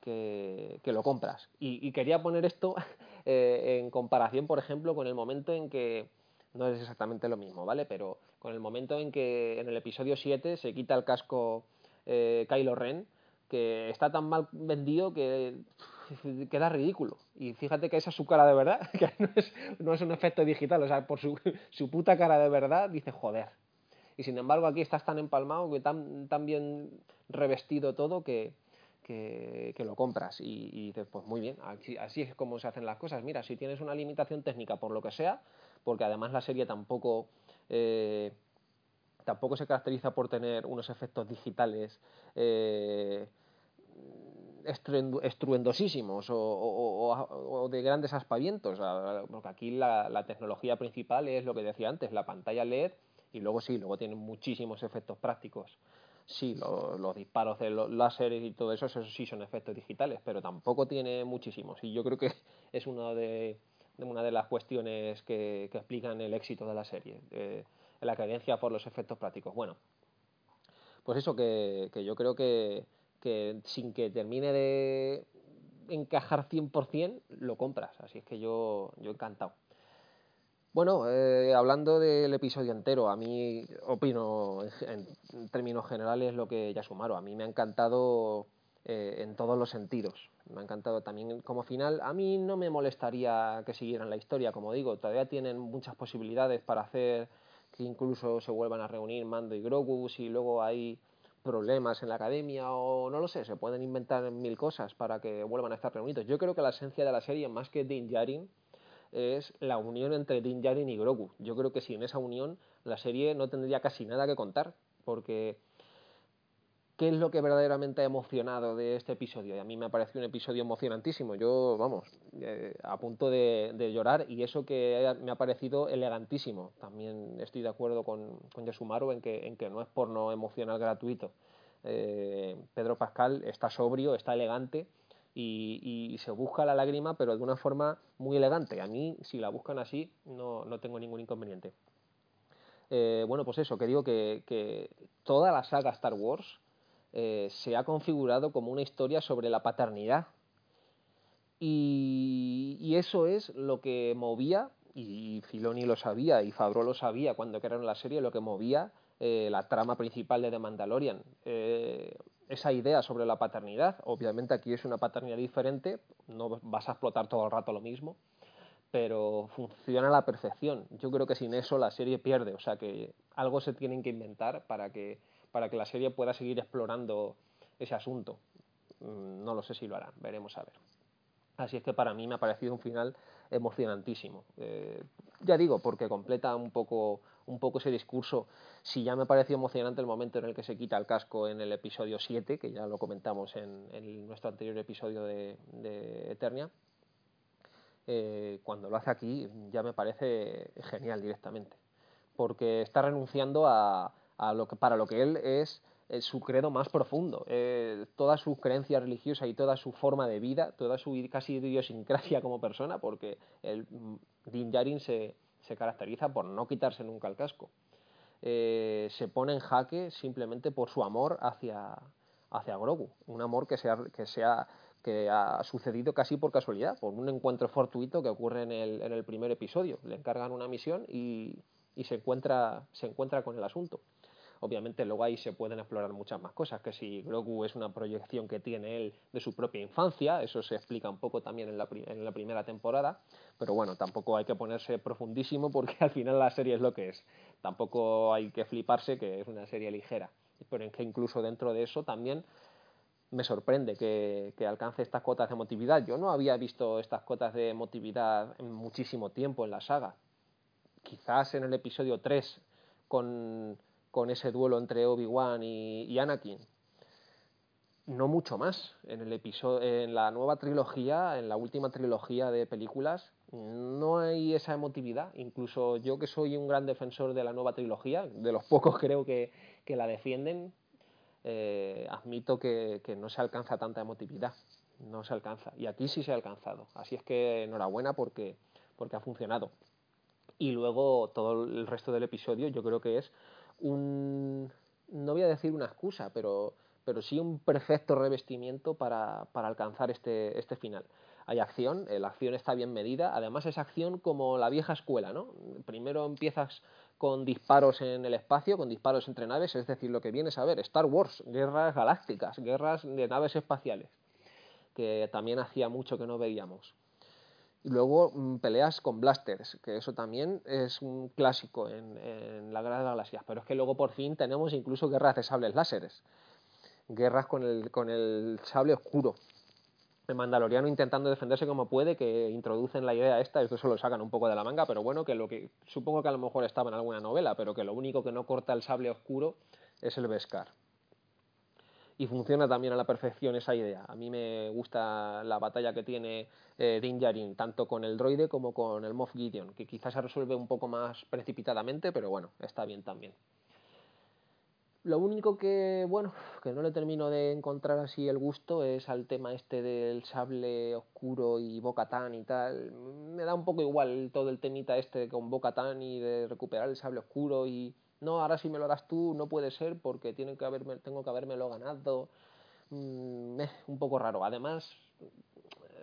que, lo compras. Y, quería poner esto en comparación, por ejemplo, con el momento en que no es exactamente lo mismo, ¿vale? Pero con el momento en que en el episodio 7 se quita el casco eh, Kylo Ren, que está tan mal vendido que queda ridículo. Y fíjate que esa es su cara de verdad, que no es, no es un efecto digital, o sea, por su, su, puta cara de verdad dice joder. Y sin embargo aquí estás tan empalmado, que tan, tan bien revestido todo que, que, lo compras. Y, y, dices, pues muy bien, así, es como se hacen las cosas. Mira, si tienes una limitación técnica por lo que sea, porque además la serie tampoco, eh, tampoco se caracteriza por tener unos efectos digitales eh, estruendosísimos o, de grandes aspavientos, porque aquí la, tecnología principal es lo que decía antes, la pantalla LED y luego sí, luego tienen muchísimos efectos prácticos. Sí, los disparos de los láseres y todo eso, eso sí son efectos digitales, pero tampoco tiene muchísimos. Y yo creo que es uno de, una de las cuestiones que, explican el éxito de la serie, eh, la creencia por los efectos prácticos. Bueno, pues eso que, yo creo que, sin que termine de encajar 100% lo compras, así es que yo, yo encantado. Bueno, eh, hablando del episodio entero, a mí opino en, términos generales lo que ya sumaron. A mí me ha encantado eh, en todos los sentidos. Me ha encantado también como final. A mí no me molestaría que siguieran la historia, como digo, todavía tienen muchas posibilidades para hacer que incluso se vuelvan a reunir Mando y Grogu si luego hay problemas en la academia o no lo sé, se pueden inventar mil cosas para que vuelvan a estar reunidos. Yo creo que la esencia de la serie, más que Din Djarin, es la unión entre Din Djarin y Grogu. Yo creo que sin esa unión la serie no tendría casi nada que contar, porque ¿Qué es lo que verdaderamente ha emocionado de este episodio? Y a mí me ha parecido un episodio emocionantísimo. Yo, vamos, eh, a punto de, llorar y eso que me ha parecido elegantísimo. También estoy de acuerdo con, con Yasumaru en que, no es porno emocional gratuito. Eh, Pedro Pascal está sobrio, está elegante y, se busca la lágrima, pero de una forma muy elegante. A mí, si la buscan así, no, no tengo ningún inconveniente. Eh, bueno, pues eso, que digo que, toda la saga Star Wars eh, se ha configurado como una historia sobre la paternidad. Y, eso es lo que movía, y Filoni lo sabía, y Fabro lo sabía cuando crearon la serie, lo que movía eh, la trama principal de The Mandalorian. Esa idea sobre la paternidad, obviamente aquí es una paternidad diferente, no vas a explotar todo el rato lo mismo, pero funciona a la perfección. Yo creo que sin eso la serie pierde, o sea que algo se tienen que inventar para que para que la serie pueda seguir explorando ese asunto. Mm, no lo sé si lo harán, veremos a ver. Así es que para mí me ha parecido un final emocionantísimo. Eh, ya digo, porque completa un poco, un poco ese discurso. Si ya me pareció emocionante el momento en el que se quita el casco en el episodio 7, que ya lo comentamos en, nuestro anterior episodio de, Eternia, eh, cuando lo hace aquí ya me parece genial directamente. Porque está renunciando a, lo que, para lo que él es su credo más profundo. Eh, toda su creencia religiosa y toda su forma de vida, toda su casi idiosincrasia como persona, porque el mm, Din Djarin se, se caracteriza por no quitarse nunca el casco. Eh, se pone en jaque simplemente por su amor hacia, hacia Grogu, un amor que, sea, que, sea, que ha sucedido casi por casualidad, por un encuentro fortuito que ocurre en el, en el primer episodio. Le encargan una misión y, y se, encuentra, se encuentra con el asunto. Obviamente luego ahí se pueden explorar muchas más cosas, que si Grogu es una proyección que tiene él de su propia infancia, eso se explica un poco también en la, en la primera temporada, pero bueno, tampoco hay que ponerse profundísimo porque al final la serie es lo que es. Tampoco hay que fliparse que es una serie ligera, pero en que incluso dentro de eso también me sorprende que, que, alcance estas cotas de emotividad. Yo no había visto estas cotas de emotividad en muchísimo tiempo en la saga. Quizás en el episodio 3 con con ese duelo entre Obi-Wan y, Anakin. No mucho más. En, el episodio, en la nueva trilogía, en la última trilogía de películas, no hay esa emotividad. Incluso yo que soy un gran defensor de la nueva trilogía, de los pocos creo que, la defienden, eh, admito que, no se alcanza tanta emotividad. No se alcanza. Y aquí sí se ha alcanzado. Así es que enhorabuena porque, porque ha funcionado. Y luego todo el resto del episodio yo creo que es un, no voy a decir una excusa, pero, pero sí un perfecto revestimiento para, para alcanzar este, este final. Hay acción, eh, la acción está bien medida, además es acción como la vieja escuela, ¿no? Primero empiezas con disparos en el espacio, con disparos entre naves, es decir, lo que vienes a ver, Star Wars, guerras galácticas, guerras de naves espaciales, que también hacía mucho que no veíamos. Y luego mm, peleas con blasters, que eso también es un clásico en, en la Guerra de las Galaxias. Pero es que luego por fin tenemos incluso guerras de sables láseres. Guerras con el, con el sable oscuro. El mandaloriano intentando defenderse como puede, que introducen la idea esta, esto se lo sacan un poco de la manga, pero bueno, que lo que supongo que a lo mejor estaba en alguna novela, pero que lo único que no corta el sable oscuro es el Beskar y funciona también a la perfección esa idea. A mí me gusta la batalla que tiene eh, tanto con el droide como con el Moff Gideon, que quizás se resuelve un poco más precipitadamente, pero bueno, está bien también. Lo único que, bueno, que no le termino de encontrar así el gusto es al tema este del sable oscuro y Bocatán y tal. Me da un poco igual todo el temita este con Bocatán y de recuperar el sable oscuro y no, ahora si me lo das tú no puede ser porque tiene que haberme, tengo que habérmelo ganado. Mm, un poco raro. Además,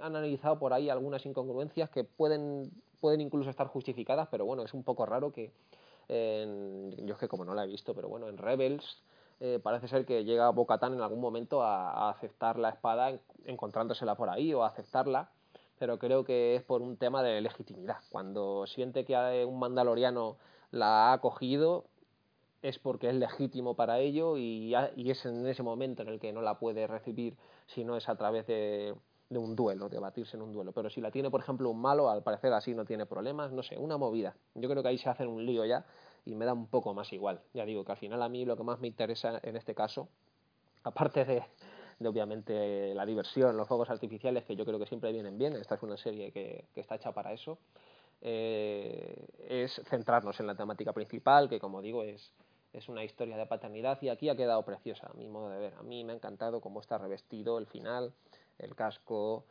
han analizado por ahí algunas incongruencias que pueden, pueden incluso estar justificadas, pero bueno, es un poco raro que, yo es que como no la he visto, pero bueno, en Rebels eh, parece ser que llega Bocatán en algún momento a, aceptar la espada encontrándosela por ahí o a aceptarla, pero creo que es por un tema de legitimidad. Cuando siente que un mandaloriano la ha cogido, es porque es legítimo para ello y, es en ese momento en el que no la puede recibir si no es a través de, un duelo, de batirse en un duelo. Pero si la tiene, por ejemplo, un malo, al parecer así no tiene problemas, no sé, una movida. Yo creo que ahí se hacen un lío ya y me da un poco más igual. Ya digo que al final a mí lo que más me interesa en este caso, aparte de, obviamente la diversión, los juegos artificiales, que yo creo que siempre vienen bien, esta es una serie que, está hecha para eso, eh, es centrarnos en la temática principal, que como digo es es una historia de paternidad y aquí ha quedado preciosa a mi modo de ver. A mí me ha encantado cómo está revestido el final, el casco,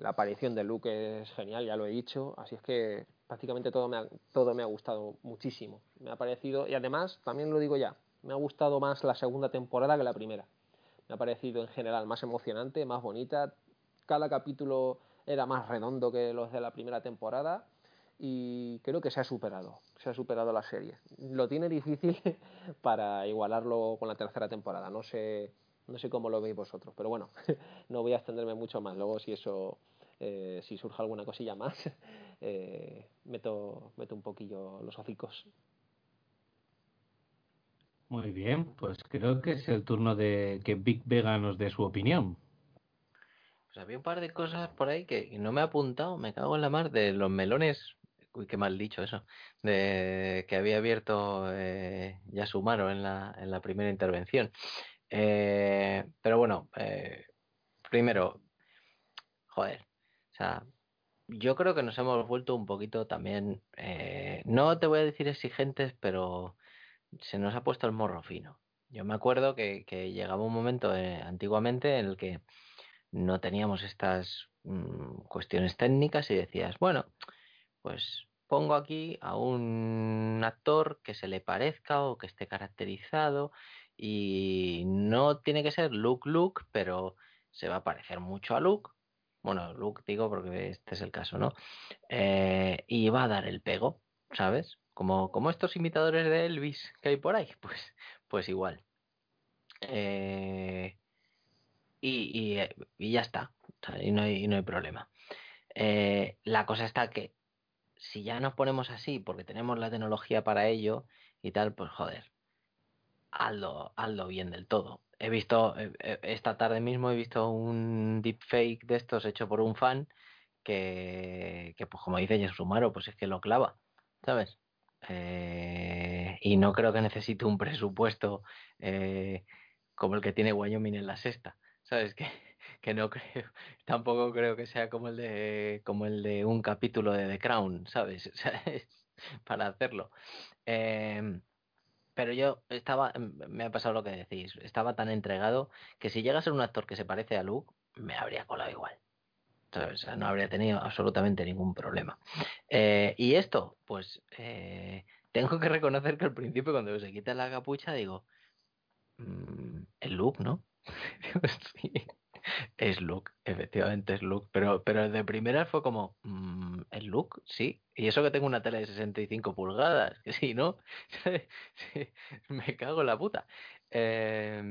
la aparición de Luke es genial, ya lo he dicho, así es que prácticamente todo me ha, todo me ha gustado muchísimo. Me ha parecido, y además, también lo digo ya, me ha gustado más la segunda temporada que la primera. Me ha parecido en general más emocionante, más bonita. Cada capítulo era más redondo que los de la primera temporada y creo que se ha superado, se ha superado la serie. Lo tiene difícil para igualarlo con la tercera temporada, no sé, no sé cómo lo veis vosotros, pero bueno, no voy a extenderme mucho más. Luego si eso, eh, si surge alguna cosilla más, eh, meto, meto un poquillo los hocicos. Muy bien, pues creo que es el turno de que Big Vega nos dé su opinión. pues había un par de cosas por ahí que no me he apuntado, me cago en la mar, de los melones, uy, qué mal dicho eso, de que había abierto eh, Yasumaro en la, en la primera intervención. Eh, pero bueno, eh, primero, joder, o sea, yo creo que nos hemos vuelto un poquito también, eh, no te voy a decir exigentes, pero se nos ha puesto el morro fino. Yo me acuerdo que, que llegaba un momento eh, antiguamente en el que no teníamos estas mm, cuestiones técnicas y decías, bueno, pues pongo aquí a un actor que se le parezca o que esté caracterizado y no tiene que ser Luke Luke, pero se va a parecer mucho a Luke. Bueno, Luke digo porque este es el caso, ¿no? Eh, y va a dar el pego, ¿sabes? Como, como estos imitadores de Elvis que hay por ahí, pues, pues igual. Eh, y, eh, y, ya está, y no hay, y no hay problema. La cosa está que si ya nos ponemos así porque tenemos la tecnología para ello y tal, pues joder, hazlo, hazlo bien del todo. He visto, esta tarde mismo he visto un deepfake de estos hecho por un fan que, que pues como dice Yasumaro, pues es que lo clava, ¿sabes? Eh, y no creo que necesite un presupuesto eh, como el que tiene Wyoming en la sexta, ¿sabes? Que, que no creo, tampoco creo que sea como el de como el de un capítulo de The Crown, ¿sabes? Para hacerlo. Eh, pero yo estaba, me ha pasado lo que decís, estaba tan entregado que si llega a ser un actor que se parece a Luke, me habría colado igual. O sea, no habría tenido absolutamente ningún problema. Eh, y esto, pues eh, tengo que reconocer que al principio cuando se quita la capucha digo, mmm, el look, ¿no? sí, es look, efectivamente es look, pero, pero de primera fue como, mmm, el look, sí, y eso que tengo una tele de 65 pulgadas, que sí, ¿no? me cago en la puta. Eh,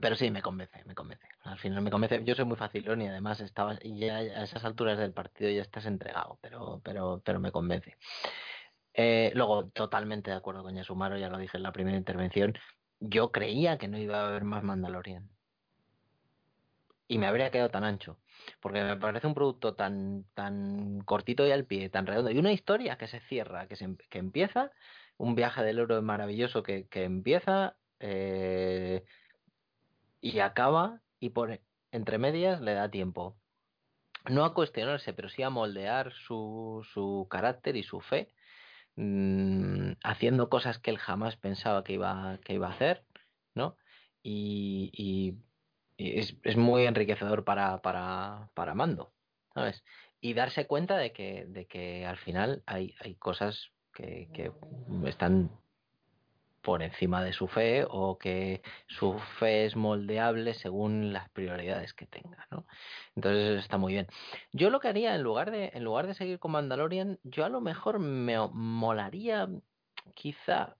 pero sí, me convence, me convence. Al final me convence. Yo soy muy facilón y además estaba ya a esas alturas del partido ya estás entregado, pero, pero, pero me convence. Eh, luego, totalmente de acuerdo con Yasumaro, ya lo dije en la primera intervención. Yo creía que no iba a haber más Mandalorian. Y me habría quedado tan ancho. Porque me parece un producto tan, tan cortito y al pie, tan redondo. Y una historia que se cierra, que, se, que empieza. Un viaje del oro maravilloso que, que empieza. Eh, y acaba y por entre medias le da tiempo no a cuestionarse, pero sí a moldear su, su carácter y su fe, mmm, haciendo cosas que él jamás pensaba que iba, que iba a hacer, ¿no? Y es, es, muy enriquecedor para, para, para Mando, ¿sabes? Y darse cuenta de que, de que al final hay, hay cosas que, que están por encima de su fe o que su fe es moldeable según las prioridades que tenga, ¿no? Entonces está muy bien. Yo lo que haría en lugar de en lugar de seguir con Mandalorian, yo a lo mejor me molaría quizá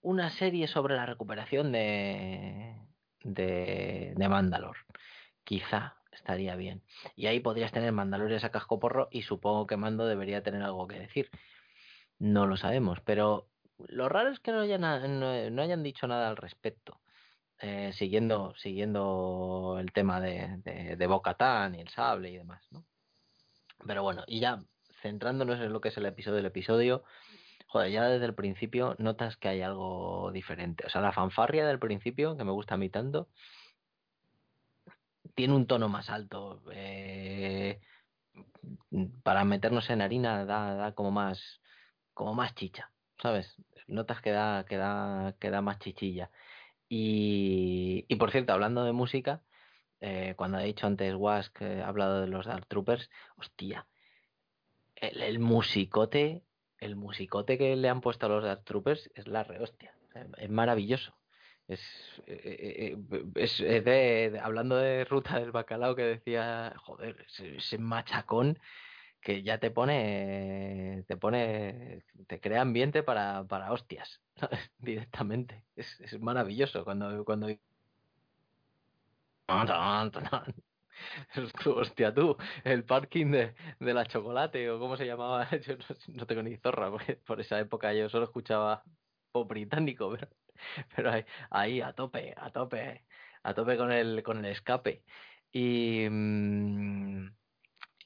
una serie sobre la recuperación de de, de Mandalor. Quizá estaría bien. Y ahí podrías tener Mandalorian a casco porro y supongo que Mando debería tener algo que decir. No lo sabemos, pero lo raro es que no hayan, no, no hayan dicho nada al respecto. Eh, siguiendo, siguiendo el tema de, de, de Bocatán y el sable y demás, ¿no? Pero bueno, y ya centrándonos en lo que es el episodio del episodio, joder, ya desde el principio notas que hay algo diferente. O sea, la fanfarria del principio, que me gusta a mí tanto, tiene un tono más alto. Eh, para meternos en harina da, da como más como más chicha. ¿sabes? Notas que da, que da, que da más chichilla. Y, y por cierto, hablando de música, eh, cuando he dicho antes Wask, que he hablado de los Dark Troopers, hostia, el, el, musicote, el musicote que le han puesto a los Dark Troopers es la rehostia, es maravilloso. Es, eh, eh, es, es de, hablando de ruta del bacalao que decía, joder, ese, machacón que ya te pone, te pone, te crea ambiente para, para hostias, directamente. Es, es maravilloso cuando, cuando Hostia, tú, el parking de, de, la chocolate o cómo se llamaba, yo no, tengo ni zorra, porque por esa época yo solo escuchaba pop británico, pero, ahí, ahí a tope, a tope, a tope con el, con el escape. Y, mm,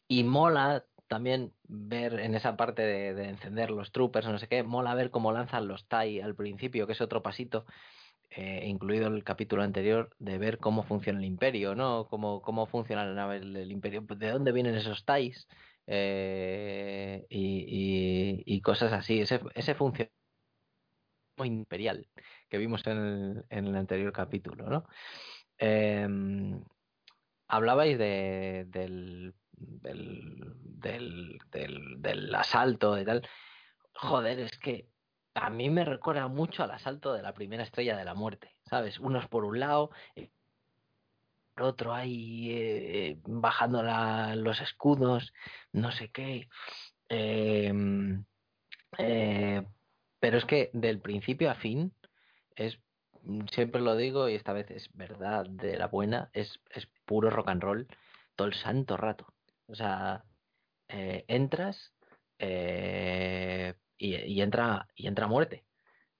y mola también ver en esa parte de, encender los troopers no sé qué, mola ver cómo lanzan los TIE al principio, que es otro pasito, eh, incluido el capítulo anterior, de ver cómo funciona el imperio, ¿no? Cómo, cómo funciona la nave del imperio, de dónde vienen esos TIEs eh, y, cosas así. Ese, ese funcionamiento imperial que vimos en el, en el anterior capítulo, ¿no? Em, hablabais de, del, del, del, del asalto y tal. Joder, es que a mí me recuerda mucho al asalto de la primera estrella de la muerte, ¿sabes? Unos por un lado, el otro ahí eh, bajando los escudos, no sé qué. Em, eh, pero es que del principio a fin es siempre lo digo y esta vez es verdad de la buena, es, es puro rock and roll todo el santo rato. O sea, eh, entras eh, y, entra y entra muerte.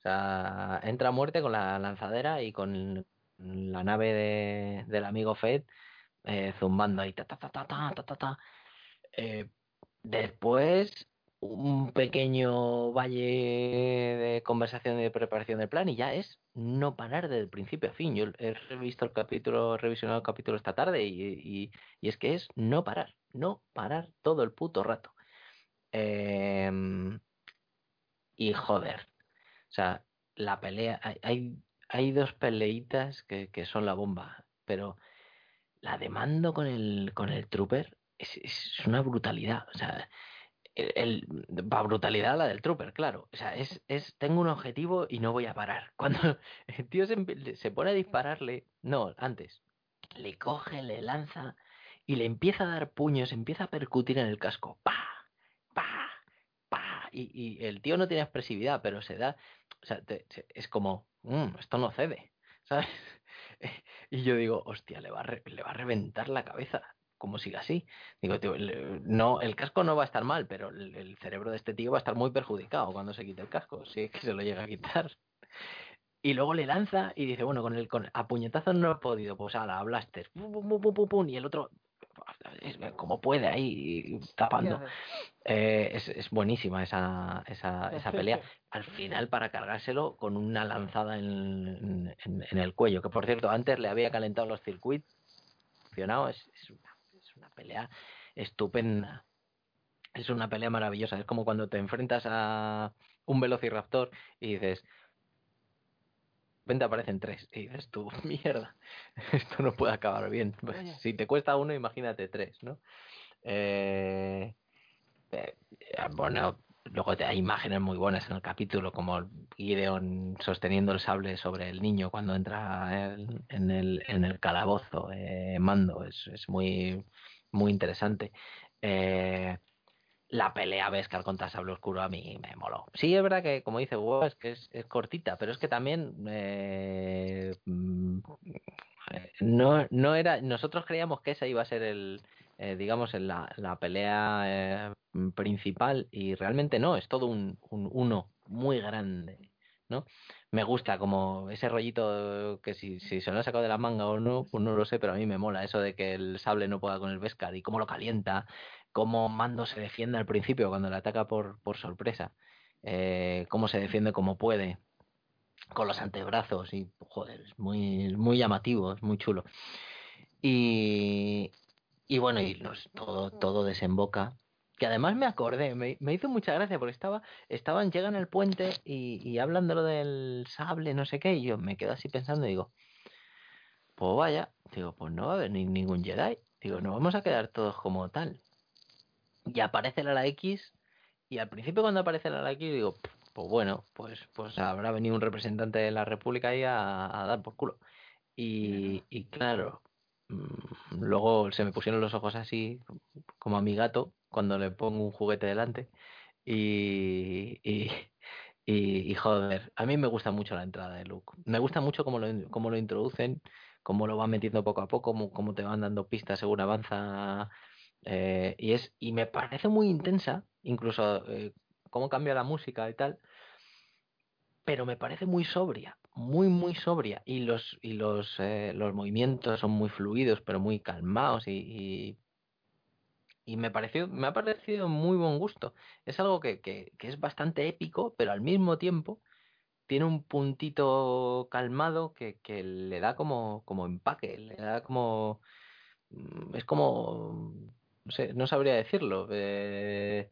O sea, entra muerte con la lanzadera y con la nave de, del amigo Fed eh, zumbando ahí. Ta, ta, ta, ta, ta, ta, ta. después un pequeño valle de conversación y de preparación del plan y ya es no parar desde el principio a fin. Yo he revisto el capítulo, he revisionado el capítulo esta tarde y, y, es que es no parar, no parar todo el puto rato. Em, y joder, o sea, la pelea, hay, hay dos peleitas que, que son la bomba, pero la demando con el, con el trooper es, es una brutalidad. O sea, el, va brutalidad la del trooper, claro. O sea, es, es, tengo un objetivo y no voy a parar. Cuando el tío se, se pone a dispararle, no, antes, le coge, le lanza y le empieza a dar puños, empieza a percutir en el casco. ¡Pa! Y, y el tío no tiene expresividad, pero se da, o sea, es como, mmm, esto no cede, ¿sabes? Y yo digo, hostia, le va, a le va a reventar la cabeza como siga así. Digo, tío, no, el casco no va a estar mal, pero el, cerebro de este tío va a estar muy perjudicado cuando se quite el casco, si es que se lo llega a quitar. Y luego le lanza y dice, bueno, con el con, a puñetazos no he podido, pues a la blaster, y el otro, como puede ahí tapando. Eh, es, es, buenísima esa, esa, esa pelea. Al final, para cargárselo con una lanzada en, en, el cuello, que por cierto, antes le había calentado los circuitos. Es, es una pelea estupenda. Es una pelea maravillosa. Es como cuando te enfrentas a un Velociraptor y dices, vente aparecen tres. Y dices tú, mierda, esto no puede acabar bien. Pues, si te cuesta uno, imagínate tres, ¿no? Eh, eh, bueno, luego hay imágenes muy buenas en el capítulo, como Gideon sosteniendo el sable sobre el niño cuando entra en, el, en el calabozo, eh, mando. Es, es muy muy interesante. Eh, la pelea Beskar contra Sable Oscuro a mí me moló. Sí, es verdad que, como dice Hugo, es que es, cortita, pero es que también eh, mm, no, no era. Nosotros creíamos que esa iba a ser el, eh, digamos, la, la pelea principal y realmente no, es todo un, un uno muy grande, ¿no? me gusta como ese rollito que si, se lo ha sacado de la manga o no, pues no lo sé, pero a mí me mola eso de que el sable no pueda con el Beskar y cómo lo calienta, cómo Mando se defiende al principio cuando le ataca por, sorpresa, eh, cómo se defiende como puede con los antebrazos y joder, es muy, muy llamativo, es muy chulo. Y, y bueno, y todo, todo desemboca que además me acordé, me, hizo mucha gracia porque estaba, estaban, llegan al puente y, y hablan de lo del sable, no sé qué, y yo me quedo así pensando digo, pues vaya, digo, pues no va a haber ni, ningún Jedi, digo, no vamos a quedar todos como tal. Y aparece la ala X, y al principio cuando aparece la ala X digo, pues bueno, pues, pues habrá venido un representante de la República ahí a, a dar por culo. Y, y claro, mm, luego se me pusieron los ojos así, como a mi gato, cuando le pongo un juguete delante. Y, y, y, joder, a mí me gusta mucho la entrada de Luke. Me gusta mucho cómo lo, cómo lo introducen, cómo lo van metiendo poco a poco, cómo, cómo te van dando pistas según avanza. Eh, y, es, y me parece muy intensa, incluso eh, cómo cambia la música y tal, pero me parece muy sobria, muy, muy sobria y los, y los, eh, los movimientos son muy fluidos, pero muy calmados y, y, me, pareció, me ha parecido muy buen gusto. Es algo que, que, que, es bastante épico, pero al mismo tiempo tiene un puntito calmado que, que le da como, como empaque, le da como... Mm, es como... No, sabría decirlo. Eh,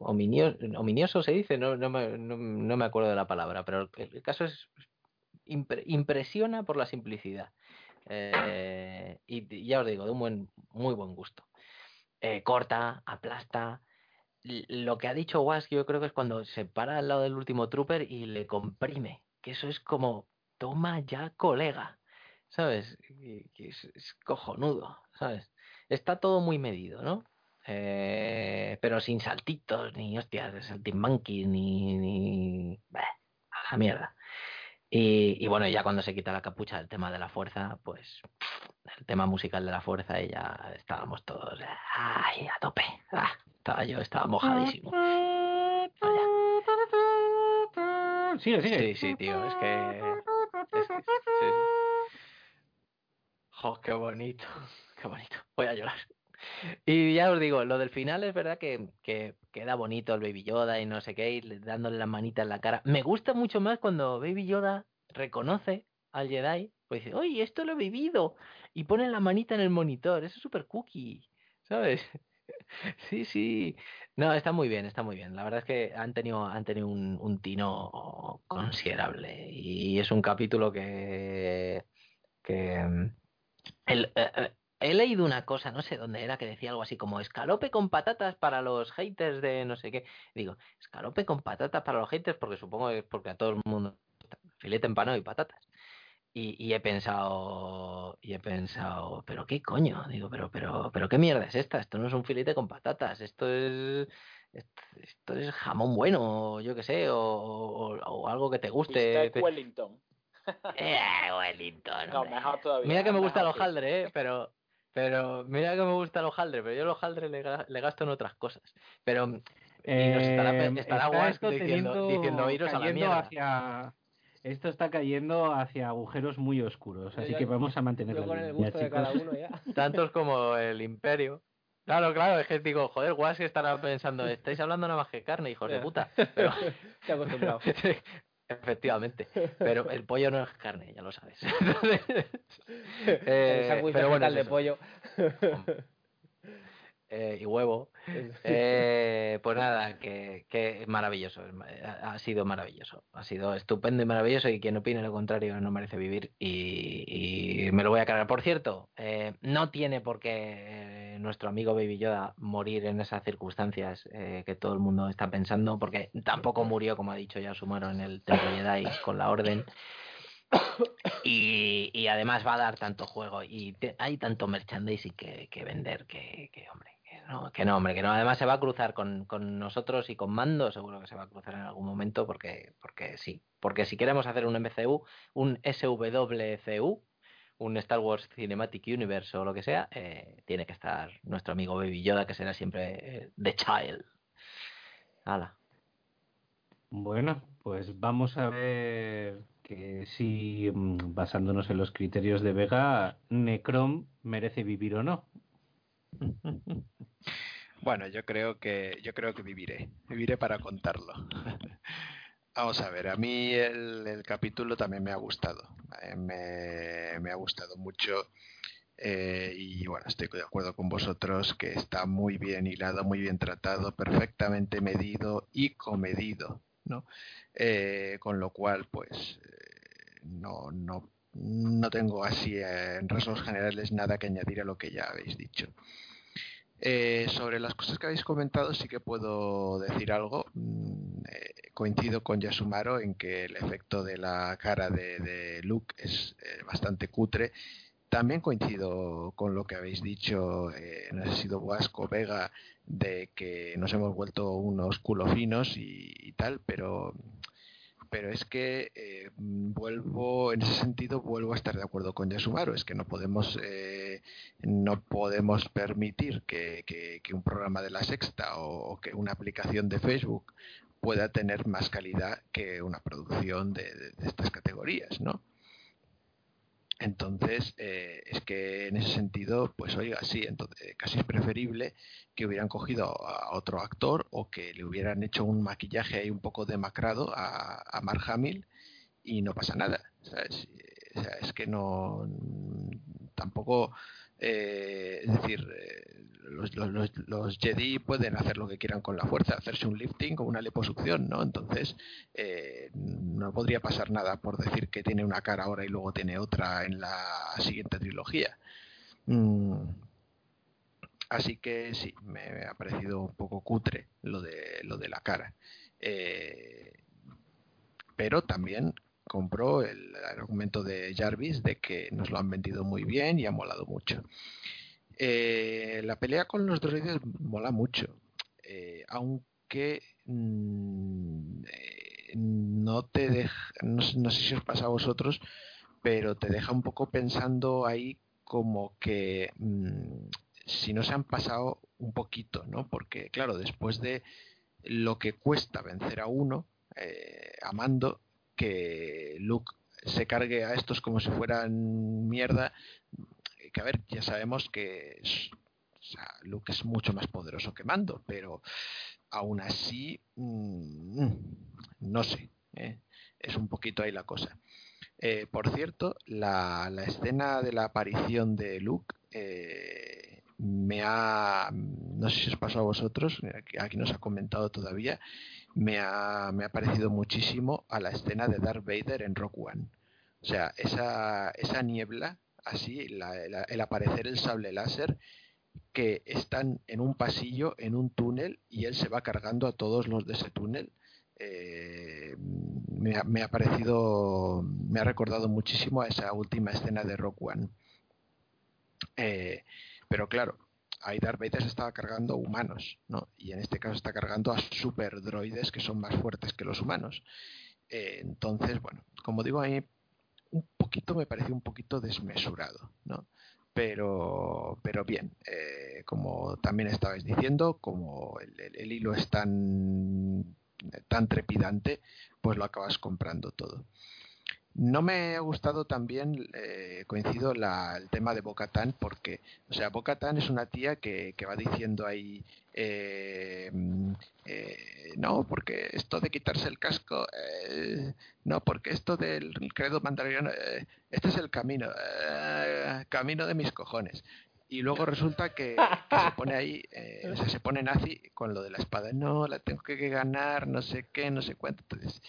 ominioso, se dice, no, no, me, no, me acuerdo de la palabra, pero el, caso es impresiona por la simplicidad. Eh, y, ya os digo, de un buen, muy buen gusto. Eh, corta, aplasta. Lo que ha dicho Was, yo creo que es cuando se para al lado del último trooper y le comprime. Que eso es como, toma ya, colega. ¿Sabes? Es, es cojonudo, ¿sabes? Está todo muy medido, ¿no? Eh, pero sin saltitos, ni hostias, de saltimbanquis, ni. ni... a la mierda. Y, y, bueno, ya cuando se quita la capucha del tema de la fuerza, pues el tema musical de la fuerza y ya estábamos todos ¡ay! a tope. Ah, estaba yo, estaba mojadísimo. Sigue, sigue. Sí, sí, tío, es que. Es que sí. ¡Oh, qué bonito! ¡Qué bonito! Voy a llorar. Y ya os digo, lo del final es verdad que, que, queda bonito el Baby Yoda y no sé qué, y dándole la manita en la cara. Me gusta mucho más cuando Baby Yoda reconoce al Jedi, pues dice, oye, esto lo he vivido, y pone la manita en el monitor, eso es súper cookie, ¿sabes? sí, sí. No, está muy bien, está muy bien. La verdad es que han tenido, han tenido un, tino considerable, y es un capítulo que... que el, eh, eh, he leído una cosa, no sé dónde era, que decía algo así como escalope con patatas para los haters de no sé qué. Digo, escalope con patatas para los haters, porque supongo que es porque a todo el mundo filete empanado y patatas. Y, y, he pensado, y he pensado, pero qué coño, digo, pero, pero, pero qué mierda es esta, esto no es un filete con patatas, esto es, esto es jamón bueno, yo qué sé, o, o, o, algo que te guste. Wellington. Eh, Wellington. No, mejor todavía. Mira que me gusta el hojaldre, eh, pero, pero mira que me gusta el hojaldre, pero yo el hojaldre le, le gasto en otras cosas. Pero y nos estará, Eh, estará está guay esto diciendo, iros a la cayendo mierda. hacia- esto está cayendo hacia agujeros muy oscuros, así Yo- que vamos a mantener la el gusto de chicos. cada uno ya. Tantos como el imperio. Claro, claro, es que digo, joder, guas que estará pensando, estáis hablando nada más que carne, hijos de puta. Pero, Estoy acostumbrado. efectivamente, pero el pollo no es carne, ya lo sabes. el Eh, sándwich pero bueno, es de pollo. Eh, y huevo. Eh, pues nada, que, que maravilloso. es ma- Ha sido maravilloso. Ha sido estupendo y maravilloso. Y quien opine lo contrario no merece vivir. Y, y me lo voy a cargar. Por cierto, eh, no tiene por qué eh, nuestro amigo Baby Yoda morir en esas circunstancias eh, que todo el mundo está pensando. Porque tampoco murió, como ha dicho ya Sumaro, en el Templo Jedi con la Orden. Y, y además va a dar tanto juego y te- hay tanto merchandising que, que vender que, que, hombre, no, que no, hombre, que no. Además se va a cruzar con, con nosotros y con Mando, seguro que se va a cruzar en algún momento porque, porque sí. Porque si queremos hacer un MCU, un SWCU, un Star Wars Cinematic Universe o lo que sea, eh, tiene que estar nuestro amigo Baby Yoda, que será siempre eh, The Child. Hala. Bueno, pues vamos a ver que si, mm, basándonos en los criterios de Vega, Necrom merece vivir o no. Bueno, yo creo que yo creo que viviré, viviré para contarlo. Vamos a ver, a mí el, capítulo también me ha gustado, eh, me, ha gustado mucho eh, y bueno, estoy de acuerdo con vosotros que está muy bien hilado, muy bien tratado, perfectamente medido y comedido, ¿no? Eh, con lo cual, pues no, no, no tengo así eh, en rasgos generales nada que añadir a lo que ya habéis dicho. Eh, sobre las cosas que habéis comentado sí que puedo decir algo. Mm, eh, coincido con Yasumaro en que el efecto de la cara de, Luke es eh, bastante cutre. También coincido con lo que habéis dicho, no sé si sido Vasco Vega, de que nos hemos vuelto unos culofinos y, y tal, pero pero es que eh, vuelvo en ese sentido vuelvo a estar de acuerdo con Yasumaro es que no podemos eh, no podemos permitir que, que- un programa de la sexta o, o que una aplicación de Facebook pueda tener más calidad que una producción de, de estas categorías, ¿no? Entonces, eh, es que en ese sentido, pues oiga, sí, entonces, eh, casi es preferible que hubieran cogido a otro actor o que le hubieran hecho un maquillaje ahí un poco demacrado a, a Mark Hamill y no pasa nada. es que no. Tampoco. Eh, es decir, los, los, los, Jedi pueden hacer lo que quieran con la fuerza, hacerse un lifting o una liposucción, ¿no? Entonces, eh, no podría pasar nada por decir que tiene una cara ahora y luego tiene otra en la siguiente trilogía. Mm. Así que sí, me, ha parecido un poco cutre lo de, lo de la cara. Eh, pero también compró el argumento de Jarvis de que nos lo han vendido muy bien y ha molado mucho. Eh, la pelea con los droides mola mucho, eh, aunque mmm, eh, no te deja, no, no, sé si os pasa a vosotros, pero te deja un poco pensando ahí como que mmm, si no se han pasado un poquito, ¿no? Porque claro, después de lo que cuesta vencer a uno, eh, a Mando, que Luke se cargue a estos como si fueran mierda, que a ver, ya sabemos que Luke es mucho más poderoso que Mando, pero aún así, mmm, no sé, ¿eh? es un poquito ahí la cosa. Eh, por cierto, la, la, escena de la aparición de Luke eh, me ha, no sé si os pasó a vosotros, aquí, aquí nos ha comentado todavía, me ha, me ha parecido muchísimo a la escena de Darth Vader en Rock One. O sea, esa, esa niebla así, el aparecer el sable láser, que están en un pasillo, en un túnel, y él se va cargando a todos los de ese túnel. Eh, me, ha, parecido, me ha recordado muchísimo a esa última escena de Rock One. Eh, pero claro, ahí Darth Vader se estaba cargando humanos, ¿no? Y en este caso está cargando a super droides que son más fuertes que los humanos. Eh, entonces, bueno, como digo, ahí un poquito me pareció un poquito desmesurado, ¿no? Pero, pero bien, eh, como también estabais diciendo, como el, el, el, hilo es tan, tan trepidante, pues lo acabas comprando todo. No me ha gustado también, eh, coincido, la, el tema de Bocatán, porque, o sea, Bocatán es una tía que, que va diciendo ahí, eh, eh, no, porque esto de quitarse el casco, eh, no, porque esto del credo mandaloriano, eh, este es el camino, eh, camino de mis cojones. Y luego resulta que, se pone ahí, o sea, se pone nazi con lo de la espada, no, la tengo que ganar, no sé qué, no sé cuánto. Entonces,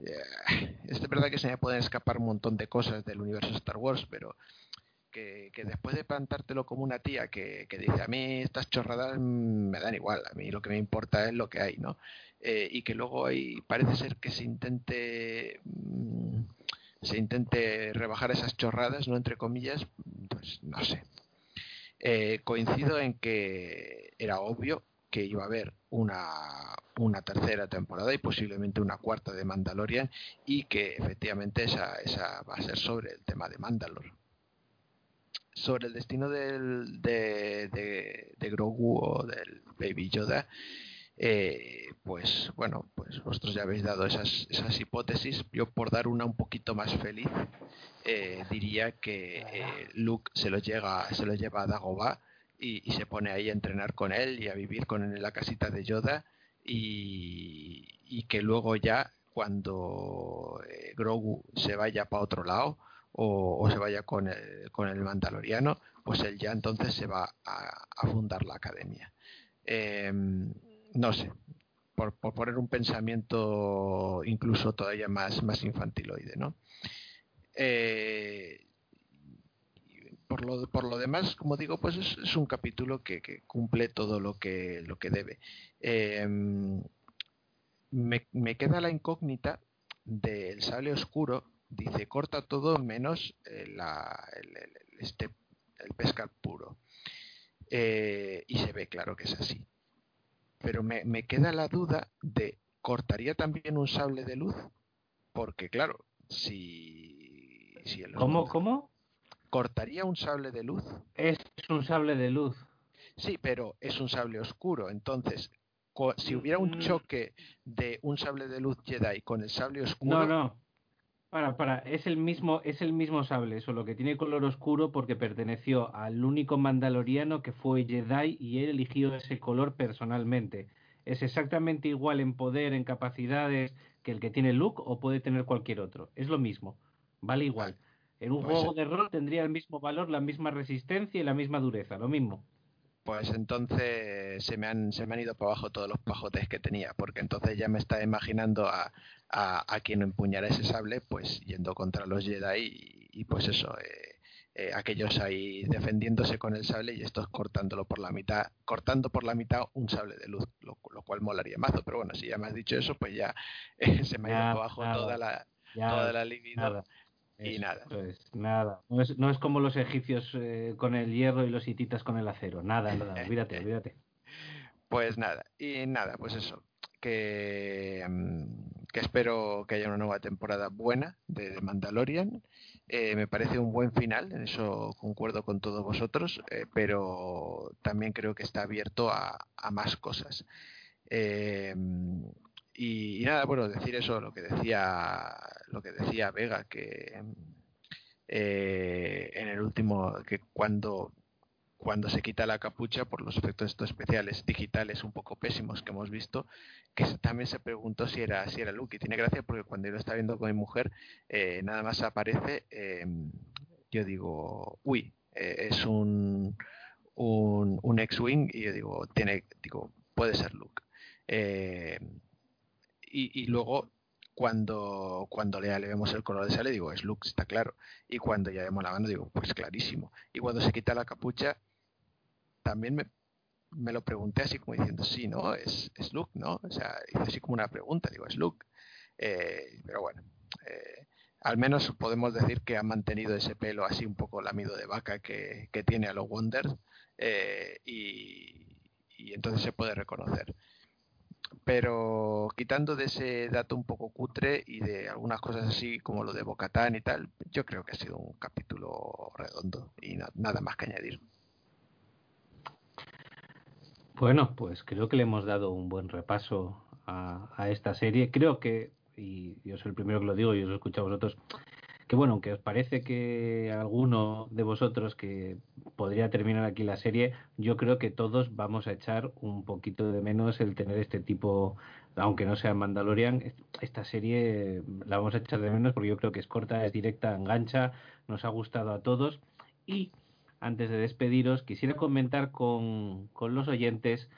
es verdad que se me pueden escapar un montón de cosas del universo Star Wars, pero que, después de plantártelo como una tía que, que, dice a mí estas chorradas me dan igual, a mí lo que me importa es lo que hay, ¿no? Eh, y que luego ahí parece ser que se intente mmm, se intente rebajar esas chorradas, ¿no? Entre comillas, pues no sé. Eh, coincido en que era obvio que iba a haber una, una, tercera temporada y posiblemente una cuarta de Mandalorian y que efectivamente esa, esa va a ser sobre el tema de Mandalor. Sobre el destino del, de, de, Grogu o del Baby Yoda, eh, pues bueno, pues vosotros ya habéis dado esas, esas hipótesis. Yo por dar una un poquito más feliz, eh, diría que eh, Luke se lo, llega, se lo lleva a Dagobah y, se pone ahí a entrenar con él y a vivir con él en la casita de Yoda y, y que luego ya cuando eh, Grogu se vaya para otro lado o, se vaya con el, con el Mandaloriano, pues él ya entonces se va a, a fundar la academia. Eh, no sé, por, por, poner un pensamiento incluso todavía más, más infantiloide, ¿no? Eh, por lo, por lo demás, como digo, pues es, es un capítulo que, que, cumple todo lo que, lo que debe. Eh, me, me, queda la incógnita del sable oscuro. Dice, corta todo menos eh, la, el, el, este, el pescar puro. Eh, y se ve claro que es así. Pero me, me queda la duda de, ¿cortaría también un sable de luz? Porque claro, si... si el ¿Cómo? ¿Cómo? ¿Cortaría un sable de luz? Es un sable de luz. Sí, pero es un sable oscuro. Entonces, si hubiera un mm. choque de un sable de luz Jedi con el sable oscuro. No, no. Para, para, es el mismo, es el mismo sable, solo que tiene color oscuro porque perteneció al único mandaloriano que fue Jedi y él eligió ese color personalmente. Es exactamente igual en poder, en capacidades que el que tiene Luke o puede tener cualquier otro. Es lo mismo, vale igual. En un pues juego de rol tendría el mismo valor, la misma resistencia y la misma dureza, lo mismo. Pues entonces se me, han, se me han ido para abajo todos los pajotes que tenía, porque entonces ya me estaba imaginando a, a, quien empuñara ese sable, pues yendo contra los Jedi y, pues eso, eh, eh, aquellos ahí defendiéndose con el sable y estos cortándolo por la mitad, cortando por la mitad un sable de luz, lo, cual molaría mazo, pero bueno, si ya me has dicho eso, pues ya se me ha ido para abajo toda la, toda la libido y nada. Pues nada. No es, no es como los egipcios eh, con el hierro y los hititas con el acero. Nada, nada. Olvídate, olvídate. Pues nada. Y nada, pues eso. Que, mm, que espero que haya una nueva temporada buena de, Mandalorian. Eh, me parece un buen final, en eso concuerdo con todos vosotros, eh, pero también creo que está abierto a, a más cosas. Eh, y, nada, bueno, decir eso, lo que decía, lo que decía Vega, que eh, en el último, que cuando, cuando se quita la capucha por los efectos especiales digitales un poco pésimos que hemos visto, que también se preguntó si era, si era Luke. Y tiene gracia porque cuando yo lo estaba viendo con mi mujer, eh, nada más aparece, em, yo digo, uy, eh, es un, un, un X-Wing, y yo digo, tiene, digo, puede ser Luke. Eh, y, luego cuando, cuando le, vemos el color de sale, digo, es Luke, está claro. Y cuando ya vemos la mano, digo, pues clarísimo. Y cuando se quita la capucha, también me, me lo pregunté así como diciendo, sí, ¿no? Es, es Luke, ¿no? O sea, hice así como una pregunta, digo, es Luke. Eh, pero bueno, eh, al menos podemos decir que ha mantenido ese pelo así un poco lamido de vaca que, que tiene a los Wonders eh, y, y entonces se puede reconocer pero quitando de ese dato un poco cutre y de algunas cosas así como lo de Bocatán y tal, yo creo que ha sido un capítulo redondo y nada más que añadir. Bueno, pues creo que le hemos dado un buen repaso a, a esta serie. Creo que, y yo soy el primero que lo digo y os lo escucho a vosotros, que bueno, aunque os parece que alguno de vosotros que podría terminar aquí la serie, yo creo que todos vamos a echar un poquito de menos el tener este tipo, aunque no sea Mandalorian, esta serie la vamos a echar de menos porque yo creo que es corta, es directa, engancha, nos ha gustado a todos. Y antes de despediros quisiera comentar con, con los oyentes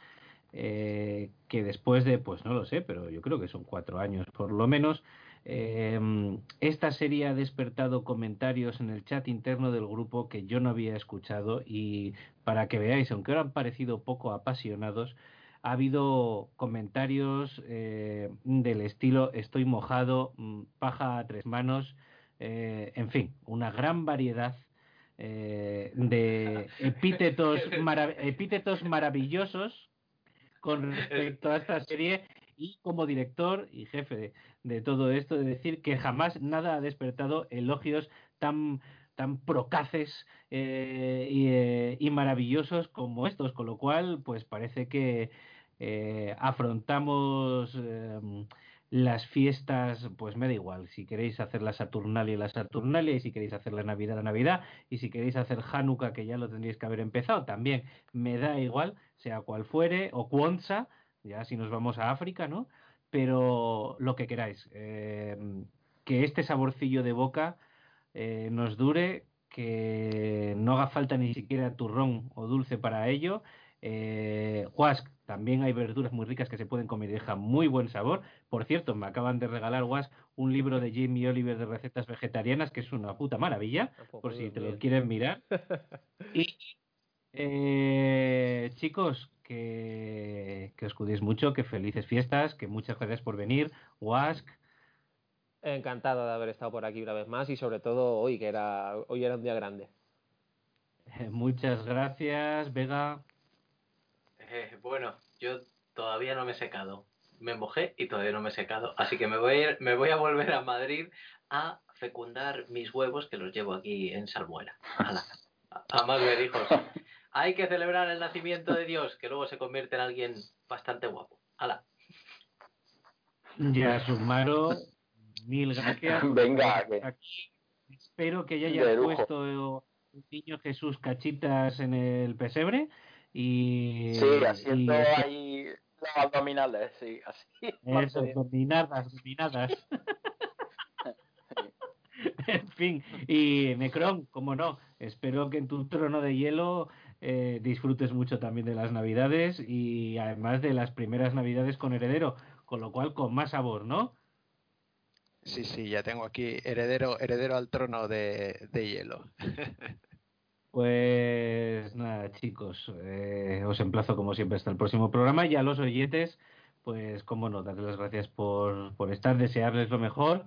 eh, que después de, pues no lo sé, pero yo creo que son cuatro años por lo menos, eh, esta serie ha despertado comentarios en el chat interno del grupo que yo no había escuchado y para que veáis, aunque ahora han parecido poco apasionados, ha habido comentarios eh, del estilo estoy mojado, mm, paja a tres manos, eh, en fin, una gran variedad eh, de epítetos, epítetos maravillosos con respecto a esta serie y como director y jefe de, todo esto, de decir que jamás nada ha despertado elogios tan tan procaces eh, eh, y, maravillosos como estos, con lo cual, pues parece que eh, afrontamos las fiestas, pues me da igual, si queréis hacer la Saturnalia, la Saturnalia, y si queréis hacer la Navidad, la Navidad, y si queréis hacer Hanukkah, que ya lo tendríais que haber empezado, también me da igual, sea cual fuere, o Kwanzaa, ya si nos vamos a África, ¿no? Pero lo que queráis, eh, que este saborcillo de boca eh, nos dure, que no haga falta ni siquiera turrón o dulce para ello. Eh, Wask, también hay verduras muy ricas que se pueden comer y dejan muy buen sabor. Por cierto, me acaban de regalar Wask un libro de Jamie Oliver de recetas vegetarianas que es una puta maravilla, por si te lo quieren mirar. y eh, chicos, que, os cuidéis mucho, que felices fiestas, que muchas gracias por venir. Wask. Encantado de haber estado por aquí una vez más y sobre todo hoy, que era, hoy era un día grande. muchas gracias, Vega. Eh, bueno, yo todavía no me he secado. Me mojé y todavía no me he secado. Así que me voy a, me voy a volver a Madrid a fecundar mis huevos que los llevo aquí en Salmuera. A, a más ver hijos. Hay que celebrar el nacimiento de Dios, que luego se convierte en alguien bastante guapo. ¡Hala! Ya, Sumaro, mil gracias. Venga, Aquí espero que ya hayas puesto el niño Jesús cachitas en el pesebre y, Sí, haciendo y ahí los abdominales, sí, así. Eso, dominadas, dominadas. en fin, y Necron, como no, espero que en tu trono de hielo eh, disfrutes mucho también de las navidades y además de las primeras navidades con heredero, con lo cual con más sabor, ¿no? Sí, sí, ya tengo aquí heredero, heredero al trono de, de hielo. Pues nada, chicos, eh, os emplazo como siempre hasta el próximo programa y a los oyentes, pues como no, darles las gracias por, por estar, desearles lo mejor.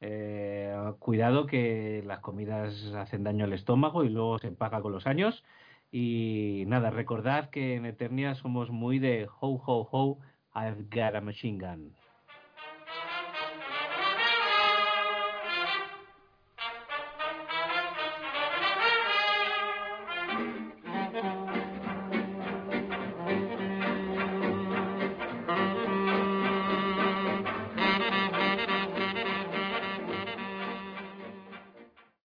Eh, cuidado que las comidas hacen daño al estómago y luego se paga con los años. Y nada, recordad que en Eternia somos muy de ho ho ho, I've got a machine gun.